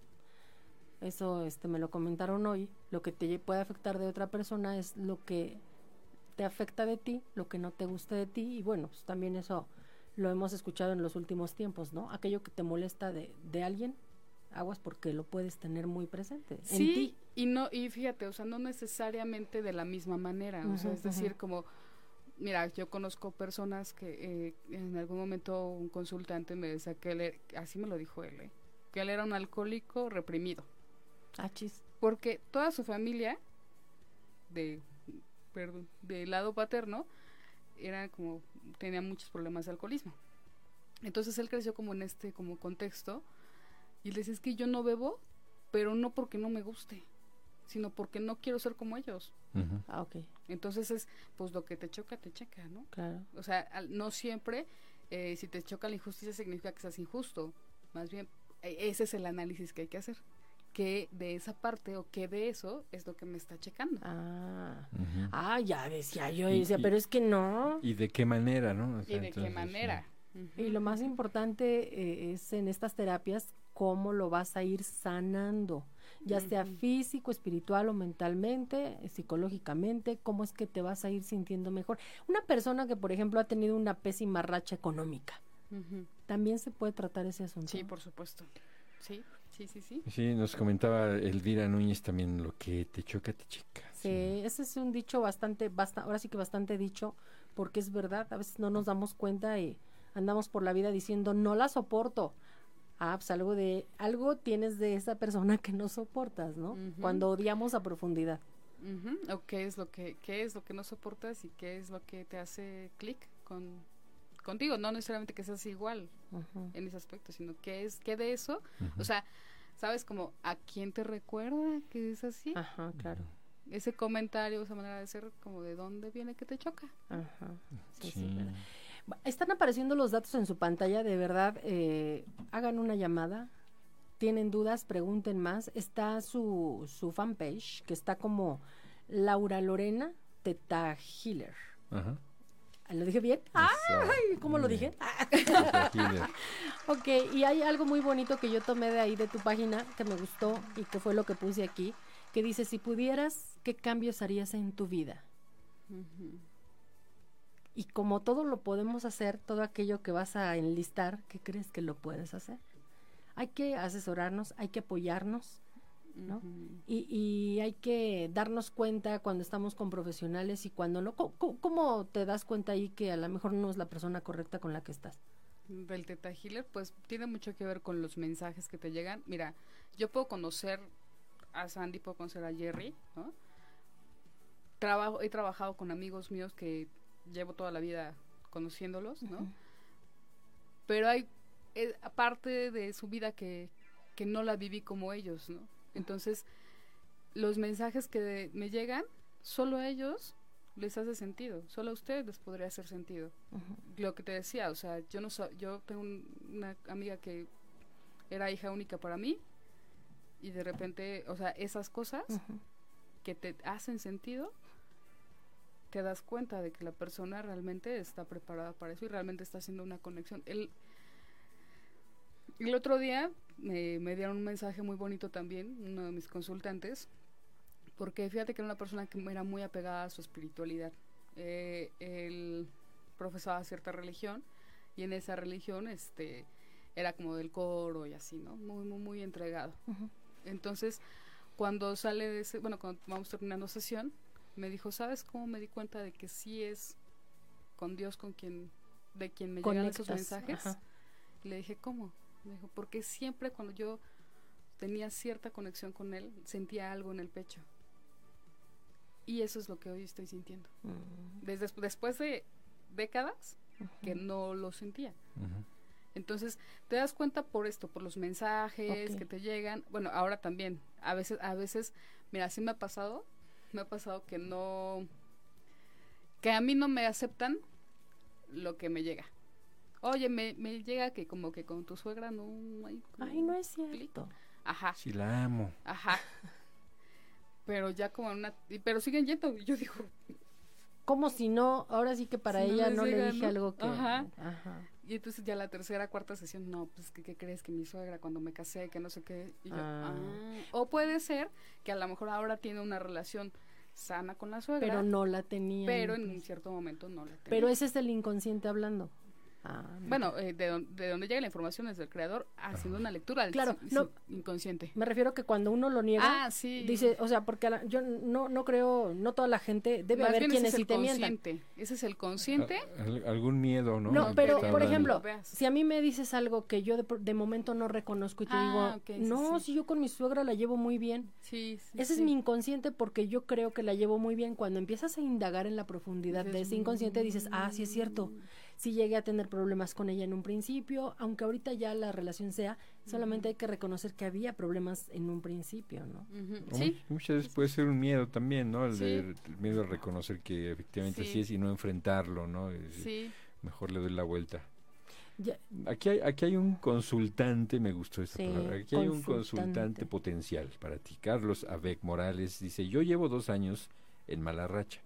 eso este me lo comentaron hoy, lo que te puede afectar de otra persona es lo que te afecta de ti, lo que no te gusta de ti y bueno, pues también eso lo hemos escuchado en los últimos tiempos, ¿no? Aquello que te molesta de, de alguien, aguas porque lo puedes tener muy presente sí, en ti. y no y fíjate, o sea, no necesariamente de la misma manera, o sea, es decir, como mira, yo conozco personas que eh, en algún momento un consultante me decía que él, e, así me lo dijo él, ¿eh? que él era un alcohólico reprimido. Ah, chis. Porque toda su familia, de, perdón, del lado paterno, era como, tenía muchos problemas de alcoholismo. Entonces él creció como en este como contexto y le decía, es que yo no bebo, pero no porque no me guste, sino porque no quiero ser como ellos. Ah, ok. Entonces es, pues lo que te choca, te checa, ¿no? Claro. O sea, no siempre, eh, si te choca la injusticia significa que seas injusto. Más bien, e, ese es el análisis que hay que hacer qué de esa parte o qué de eso es lo que me está checando. Ah, ah ya decía yo, decía, pero es que no. ¿Y de qué manera, no? ¿Y de qué manera? Y lo más importante eh, es en estas terapias cómo lo vas a ir sanando, ya sea físico, espiritual o mentalmente, psicológicamente, cómo es que te vas a ir sintiendo mejor. Una persona que, por ejemplo, ha tenido una pésima racha económica, también se puede tratar ese asunto. Sí, por supuesto. Sí. Sí, sí, sí. Sí, nos comentaba Elvira Núñez también lo que te choca, te checa. Sí, ese es un dicho bastante, basta, ahora sí que bastante dicho, porque es verdad, a veces no nos damos cuenta y andamos por la vida diciendo, no la soporto. Ah, pues algo de, algo tienes de esa persona que no soportas, ¿no? Cuando odiamos a profundidad. O qué es lo que, qué es lo que no soportas y qué es lo que te hace clic con contigo, no necesariamente que seas igual en ese aspecto, sino que es que de eso, o sea, sabes como a quién te recuerda que es así. Ajá, claro. Ese comentario, esa manera de ser, como de dónde viene que te choca. Ajá. Sí, Están apareciendo los datos en su pantalla, de verdad, eh, hagan una llamada. Tienen dudas, pregunten más. Está su, su fanpage, que está como Laura Lorena Teta Healer. Ajá. ¿Lo dije bien? ¡Ay! ¿Cómo lo dije? ok, y hay algo muy bonito que yo tomé de ahí de tu página que me gustó y que fue lo que puse aquí, que dice, si pudieras, ¿qué cambios harías en tu vida? Y como todo lo podemos hacer, todo aquello que vas a enlistar, ¿qué crees que lo puedes hacer? Hay que asesorarnos, hay que apoyarnos, ¿no? y, y, hay que darnos cuenta cuando estamos con profesionales y cuando no. ¿Cómo, te das cuenta ahí que a lo mejor no es la persona correcta con la que estás? Del Teta Healer, pues tiene mucho que ver con los mensajes que te llegan. Mira, yo puedo conocer a Sandy, puedo conocer a Jerry, ¿no? Trabajo, he trabajado con amigos míos que llevo toda la vida conociéndolos, ¿no? Pero hay eh, parte de su vida que, que no la viví como ellos, ¿no? Entonces, los mensajes que me llegan, solo a ellos les hace sentido, solo a ustedes les podría hacer sentido. Lo que te decía, o sea, yo no yo tengo una amiga que era hija única para mí y de repente, o sea, esas cosas que te hacen sentido, te das cuenta de que la persona realmente está preparada para eso y realmente está haciendo una conexión. El, el otro día me dieron un mensaje muy bonito también, uno de mis consultantes, porque fíjate que era una persona que era muy apegada a su espiritualidad. Eh, él profesaba cierta religión y en esa religión este era como del coro y así, ¿no? Muy, muy, muy entregado. Entonces, cuando sale de ese, bueno, cuando vamos terminando sesión, me dijo, ¿sabes cómo me di cuenta de que sí es con Dios con quien, de quien me llegan esos mensajes? le dije, ¿cómo? Me dijo, porque siempre cuando yo tenía cierta conexión con él, sentía algo en el pecho. Y eso es lo que hoy estoy sintiendo. Mm. Desde, después de décadas que no lo sentía. Entonces, te das cuenta por esto, por los mensajes que te llegan. Bueno, ahora también, a veces, a veces, mira, sí me ha pasado, me ha pasado que no, que a mí no me aceptan lo que me llega. Oye, me, me llega que como que con tu suegra no hay... Ay, no es cierto. Ajá. Sí la amo. Ajá. Pero ya como una... Pero siguen yendo. Y yo digo... Como si no, ahora sí que para ella no, le dije algo que... Ajá. Y entonces ya la tercera, cuarta sesión, no, pues ¿qué, qué crees que mi suegra cuando me casé, que no sé qué. Y yo, Ah. "Ah". O puede ser que a lo mejor ahora tiene una relación sana con la suegra, Pero no la tenía. pero en un cierto momento no la tenía. Pero ese es el inconsciente hablando. Ah. Bueno, eh, de, de donde llega la información es del creador haciendo una lectura del Claro, no. inconsciente. me refiero que cuando uno lo niega, Ah, sí. dice, o sea, porque a la- yo no, no creo, no toda la gente, debe Más haber bien quienes ese es sí el te mientan. consciente. Ese es el consciente. Al- algún miedo, ¿no? No, pero por hablando. ejemplo, si a mí me dices algo que yo de, por- de momento no reconozco y te Ah, digo, sí, no, sí. si yo con mi suegra la llevo muy bien, Sí, sí, ese sí. es mi inconsciente porque yo creo que la llevo muy bien. Cuando empiezas a indagar en la profundidad de ese inconsciente dices, ah, sí es cierto, sí llegué a tener problemas con ella en un principio, aunque ahorita ya la relación sea, solamente hay que reconocer que había problemas en un principio, ¿no? Sí, much- Muchas veces puede ser un miedo también, ¿no? El, Sí. de- el miedo a reconocer que efectivamente Sí. sí es y no enfrentarlo, ¿no? Es- sí. Mejor le doy la vuelta. Ya- Aquí hay, aquí hay un consultante, me gustó esta Sí, palabra. Aquí hay un consultante. consultante potencial para ti. Carlos Avec Morales dice: Yo llevo dos años en mala racha,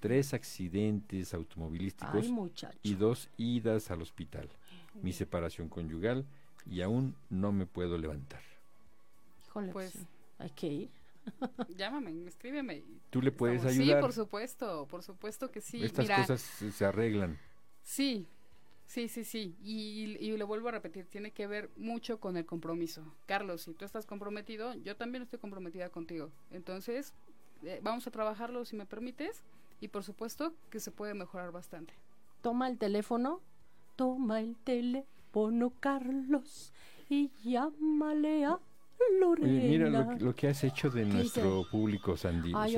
Tres accidentes automovilísticos Ay, y dos idas al hospital, mi separación conyugal y aún no me puedo levantar. Híjole, Pues- hay que ir. Llámame, escríbeme. ¿Tú le puedes estamos- ayudar? Sí, por supuesto, por supuesto que sí. Estas Mira, cosas se se arreglan. Sí, sí, sí, sí. Y, y lo vuelvo a repetir, tiene que ver mucho con el compromiso. Carlos, si tú estás comprometido, yo también estoy comprometida contigo. Entonces, eh, vamos a trabajarlo si me permites. Y por supuesto que se puede mejorar bastante. Toma el teléfono, toma el teléfono, Carlos, y llámale a Lorena. Oye, mira lo, que- lo que has hecho de ¿Qué nuestro público, Sandy. O Ay,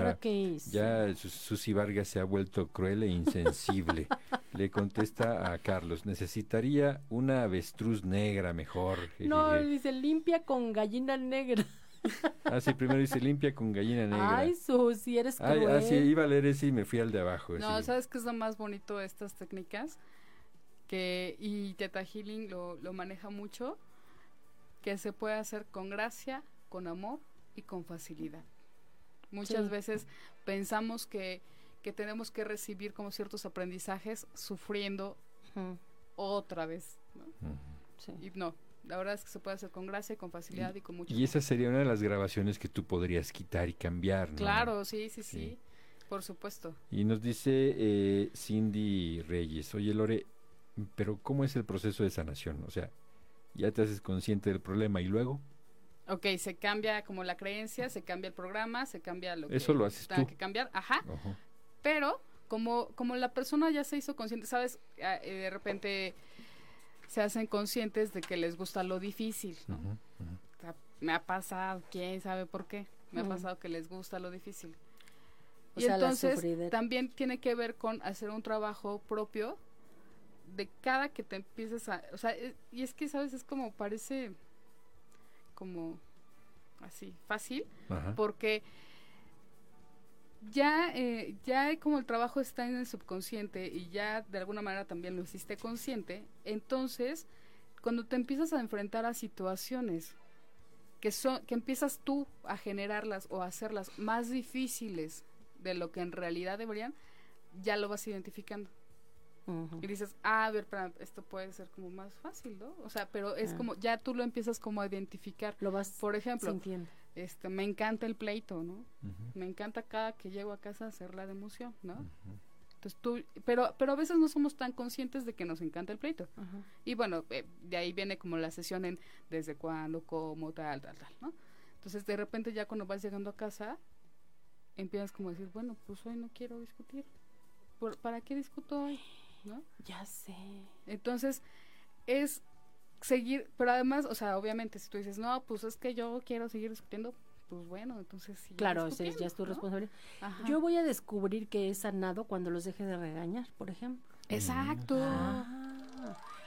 ya Su- Susi Vargas se ha vuelto cruel e insensible. Le contesta a Carlos, necesitaría una avestruz negra mejor. No, jejeje". dice limpia con gallina negra. Ah, sí, primero dice limpia con gallina negra. Ay, Susi, eres Ay, cruel. ah, sí, iba a leer ese y me fui al de abajo. No, así. ¿sabes qué es lo más bonito de estas técnicas? Que, y Teta Healing lo, lo maneja mucho, que se puede hacer con gracia, con amor y con facilidad. Muchas Sí. veces pensamos que, que tenemos que recibir como ciertos aprendizajes sufriendo otra vez. ¿no? Sí. Y no, la verdad es que se puede hacer con gracia, con facilidad y, con mucho Y esa sería una de las grabaciones que tú podrías quitar y cambiar, ¿no? Claro, sí, sí, sí, Sí. por supuesto. Y nos dice eh, Cindy Reyes, oye Lore, pero ¿cómo es el proceso de sanación? O sea, ya te haces consciente del problema y luego... Ok, se cambia como la creencia, se cambia el programa, se cambia lo que Eso lo haces tenga tú. que cambiar. Ajá. Ojo. Pero como, como la persona ya se hizo consciente, ¿sabes? Ah, eh, de repente se hacen conscientes de que les gusta lo difícil. ¿no? O sea, me ha pasado, quién sabe por qué. Me ha pasado que les gusta lo difícil. O y sea, entonces también tiene que ver con hacer un trabajo propio de cada que te empieces a... O sea, eh, y es que, ¿sabes? Es como parece como así, fácil, porque ya, eh, ya como el trabajo está en el subconsciente y ya de alguna manera también lo hiciste consciente, entonces cuando te empiezas a enfrentar a situaciones que son que empiezas tú a generarlas o a hacerlas más difíciles de lo que en realidad deberían, ya lo vas identificando. Y dices, ah, a ver, espera, esto puede ser como más fácil, ¿no? O sea, pero es Ah. como, ya tú lo empiezas como a identificar. Lo vas Por ejemplo, sintiendo. Este, me encanta el pleito, ¿no? Me encanta cada que llego a casa hacer la de emoción, ¿no? Entonces tú, pero, pero a veces no somos tan conscientes de que nos encanta el pleito. Y bueno, eh, de ahí viene como la sesión en desde cuándo, cómo, tal, tal, tal, ¿no? Entonces de repente ya cuando vas llegando a casa, empiezas como a decir, bueno, pues hoy no quiero discutir. ¿Por- ¿Para qué discuto hoy? ¿No? Ya sé. Entonces, es seguir, pero además, o sea, obviamente, si tú dices, no, pues es que yo quiero seguir discutiendo, pues bueno, entonces sí. Claro, es- ya es tu responsabilidad. Ajá. Yo voy a descubrir que he sanado cuando los deje de regañar, por ejemplo. Exacto. Ah.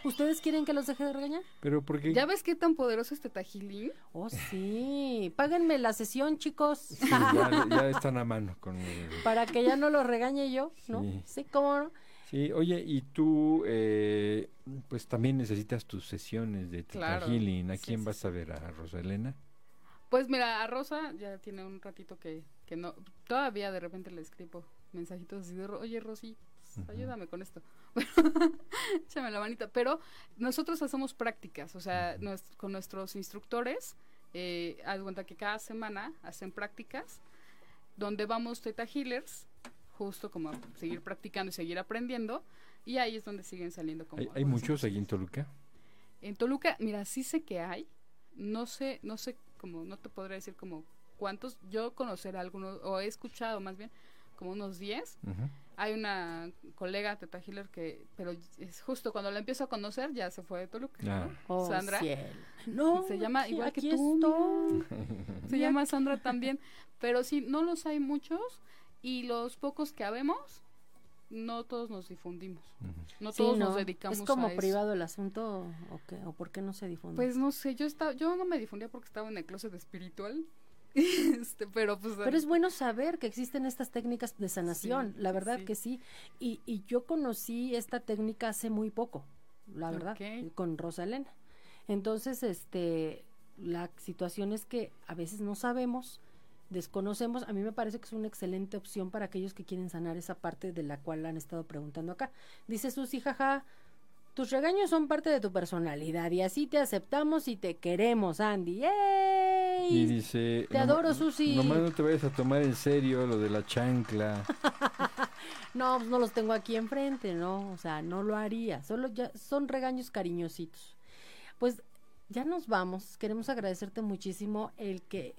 ¿Ustedes quieren que los deje de regañar? Pero porque... ¿Ya ves qué tan poderoso es Tetagilín? Oh, sí. Páganme la sesión, chicos. Sí, ya, ya están a mano con... el- Para que ya no los regañe yo, ¿no? Sí. Sí, cómo no. Sí, oye, y tú, eh, pues también necesitas tus sesiones de Teta Claro, Healing. ¿A quién sí, vas a ver? ¿A Rosalena? Pues mira, a Rosa ya tiene un ratito que, que no, todavía de repente le escribo mensajitos así de, "Ro- oye Rosy, ayúdame con esto. Échame la manita. Pero nosotros hacemos prácticas, o sea, con nuestros instructores, eh, haz cuenta que cada semana hacen prácticas donde vamos Teta Healers, justo como a seguir practicando y seguir aprendiendo, y ahí es donde siguen saliendo como... ¿Hay, hay muchos aquí en Toluca? En Toluca, mira, sí sé que hay, no sé, no sé, como, no te podría decir como cuántos, yo conocer algunos, o he escuchado más bien, como unos 10. Hay una colega, Teta Hiller, que, pero es justo cuando la empiezo a conocer, ya se fue de Toluca. Ah. Oh, Sandra. No, se llama igual aquí que tú. estoy. Se llama Sandra también. Pero sí, no los hay muchos y los pocos que habemos, no todos nos difundimos. No Sí, todos no. nos dedicamos ¿Es como a eso. privado el asunto o qué? ¿O por qué no se difunde? Pues no sé, yo estaba, yo no me difundía porque estaba en el closet espiritual. este, pero pues Pero es bueno saber que existen estas técnicas de sanación, Sí, la verdad sí. que sí. Y, y yo conocí esta técnica hace muy poco, la verdad, con Rosa Elena. Entonces, este, la situación es que a veces no sabemos, desconocemos. A mí me parece que es una excelente opción para aquellos que quieren sanar esa parte de la cual han estado preguntando acá. Dice Susi, jaja, tus regaños son parte de tu personalidad y así te aceptamos y te queremos, Andy. ¡Ey! Y dice... Te "Noma- adoro, Susi". Nomás no te vayas a tomar en serio lo de la chancla. No, pues no los tengo aquí enfrente, ¿no? O sea, no lo haría. Solo ya son regaños cariñositos. Pues ya nos vamos. Queremos agradecerte muchísimo el que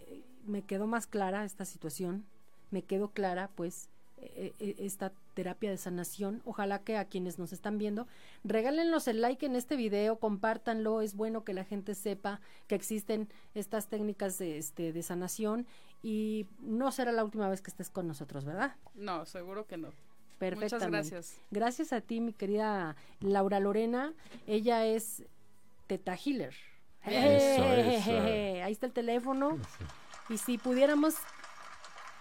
me quedó más clara esta situación. Me quedó clara, pues, eh, eh, esta terapia de sanación. Ojalá que a quienes nos están viendo, regálenos el like en este video, compártanlo. Es bueno que la gente sepa que existen estas técnicas de, este, de sanación y no será la última vez que estés con nosotros, ¿verdad? No, seguro que no. Perfectamente. Muchas gracias. Gracias a ti, mi querida Laura Lorena. Ella es Teta Healer. Eso. Ahí está el teléfono. Y si pudiéramos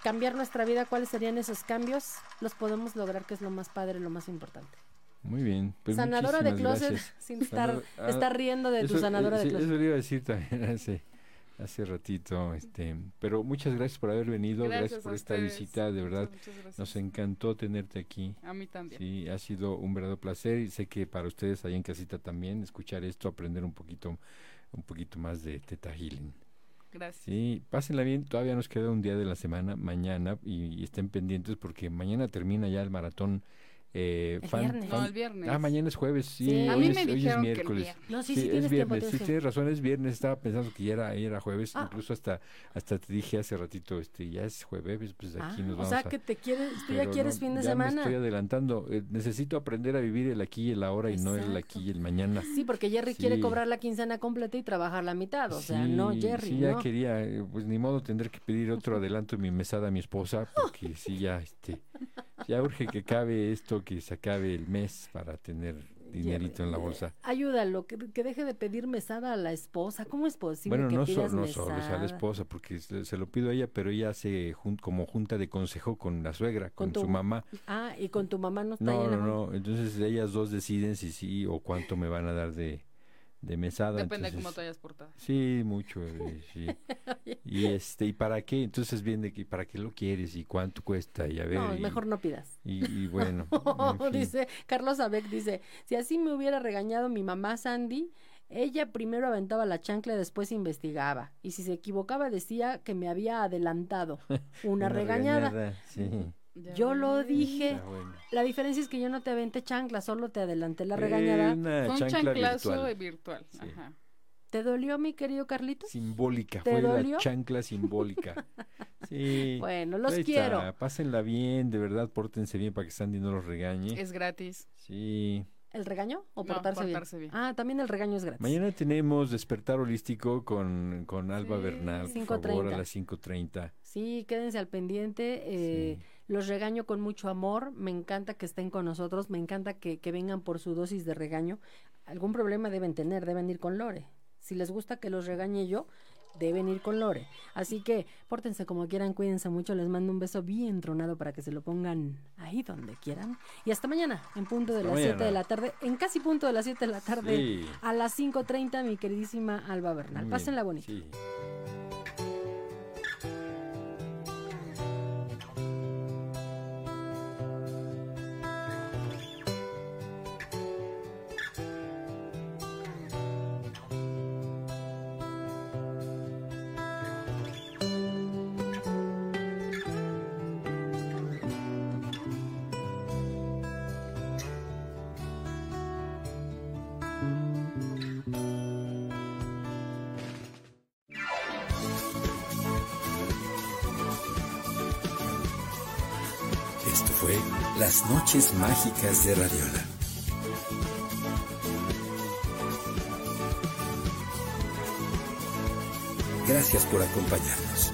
cambiar nuestra vida, ¿cuáles serían esos cambios? Los podemos lograr, que es lo más padre, lo más importante. Muy bien. Pues sanadora de closet, gracias. sin estar, Sanador- ah, estar riendo de tu sanadora eh, de sí, closet. Eso le iba a decir también hace, hace ratito. este Pero muchas gracias por haber venido. Gracias, por a esta ustedes. visita. De verdad, nos encantó tenerte aquí. A mí también. Sí, ha sido un verdadero placer y sé que para ustedes allá en casita también escuchar esto, aprender un poquito, un poquito más de Teta Healing. Gracias. Sí, pásenla bien, todavía nos queda un día de la semana, mañana, y, y estén pendientes porque mañana termina ya el maratón. Eh, El fan- viernes. fan- No, el viernes. Ah, mañana es jueves, sí, Sí. A hoy, mí es, me hoy es dijeron que el miércoles. No, sí, Sí, sí, es tienes tiempo. viernes, tienes sí, tiempo. tienes razón, es viernes, estaba pensando que ya era, ya era jueves, Ah. incluso hasta hasta te dije hace ratito, este ya es jueves, pues Ah, aquí nos o vamos sea, a... que te quieres, tú ya quieres no, fin de ya me semana. estoy adelantando, eh, necesito aprender a vivir el aquí y el ahora y no el aquí y el mañana. Sí, porque Jerry quiere cobrar la quincena completa y trabajar la mitad. O sea, no, Jerry, Sí, ya no. quería, eh, pues ni modo tendré que pedir otro adelanto de mi mesada a mi esposa, porque sí, ya, este, ya urge que acabe esto, que se acabe el mes para tener dinerito en la bolsa. Ayúdalo, que, que deje de pedir mesada a la esposa. ¿Cómo es posible Bueno, que no, so- pidas no solo es a la mesada? esposa, porque se, se lo pido a ella, pero ella hace jun- como junta de consejo con la suegra, con, Con su tu- mamá. Ah, y con tu mamá no está No, la no, junta? no, entonces ellas dos deciden si sí o cuánto me van a dar de, de mesada. Depende de cómo entonces- te hayas portado. Sí, mucho, eh, sí. y este, ¿y para qué? Entonces bien de que para qué lo quieres y cuánto cuesta y a ver. No, y, mejor no pidas. y, y bueno, en fin. dice Carlos Abeck dice, si así me hubiera regañado mi mamá Sandy, ella primero aventaba la chancla, después investigaba. Y si se equivocaba decía que me había adelantado. Una, regañada. Sí, Ya Yo lo dije. está bueno. La diferencia es que yo no te aventé chancla, solo te adelanté la Eh, regañada. una Fue un chancla chanclazo virtual, virtual. Sí. Ajá. ¿Te dolió, mi querido Carlitos? simbólica, ¿Te fue dolió? la chancla simbólica. Sí. Bueno, los Ahí está, quiero. Pásenla bien, de verdad, pórtense bien para que Sandy no los regañe. Es gratis. Sí. ¿El regaño o No, portarse, portarse bien? bien. Ah, también el regaño es gratis. Mañana tenemos Despertar Holístico con, con Alba Sí. Bernal, por favor, a 5:30. las 5.30. Sí, quédense al pendiente. eh, Sí. Los regaño con mucho amor. Me encanta que estén con nosotros. Me encanta que, que vengan por su dosis de regaño. Algún problema deben tener, deben ir con Lore. Si les gusta que los regañe yo, deben ir con Lore. Así que pórtense como quieran, cuídense mucho. Les mando un beso bien tronado para que se lo pongan ahí donde quieran. Y hasta mañana, en punto de Hasta las 7 mañana. de la tarde. En casi punto de las 7 de la tarde. Sí. A las 5.30, mi queridísima Alba Bernal. Pásenla bonito. sí. Mágicas de Radiola. Gracias por acompañarnos.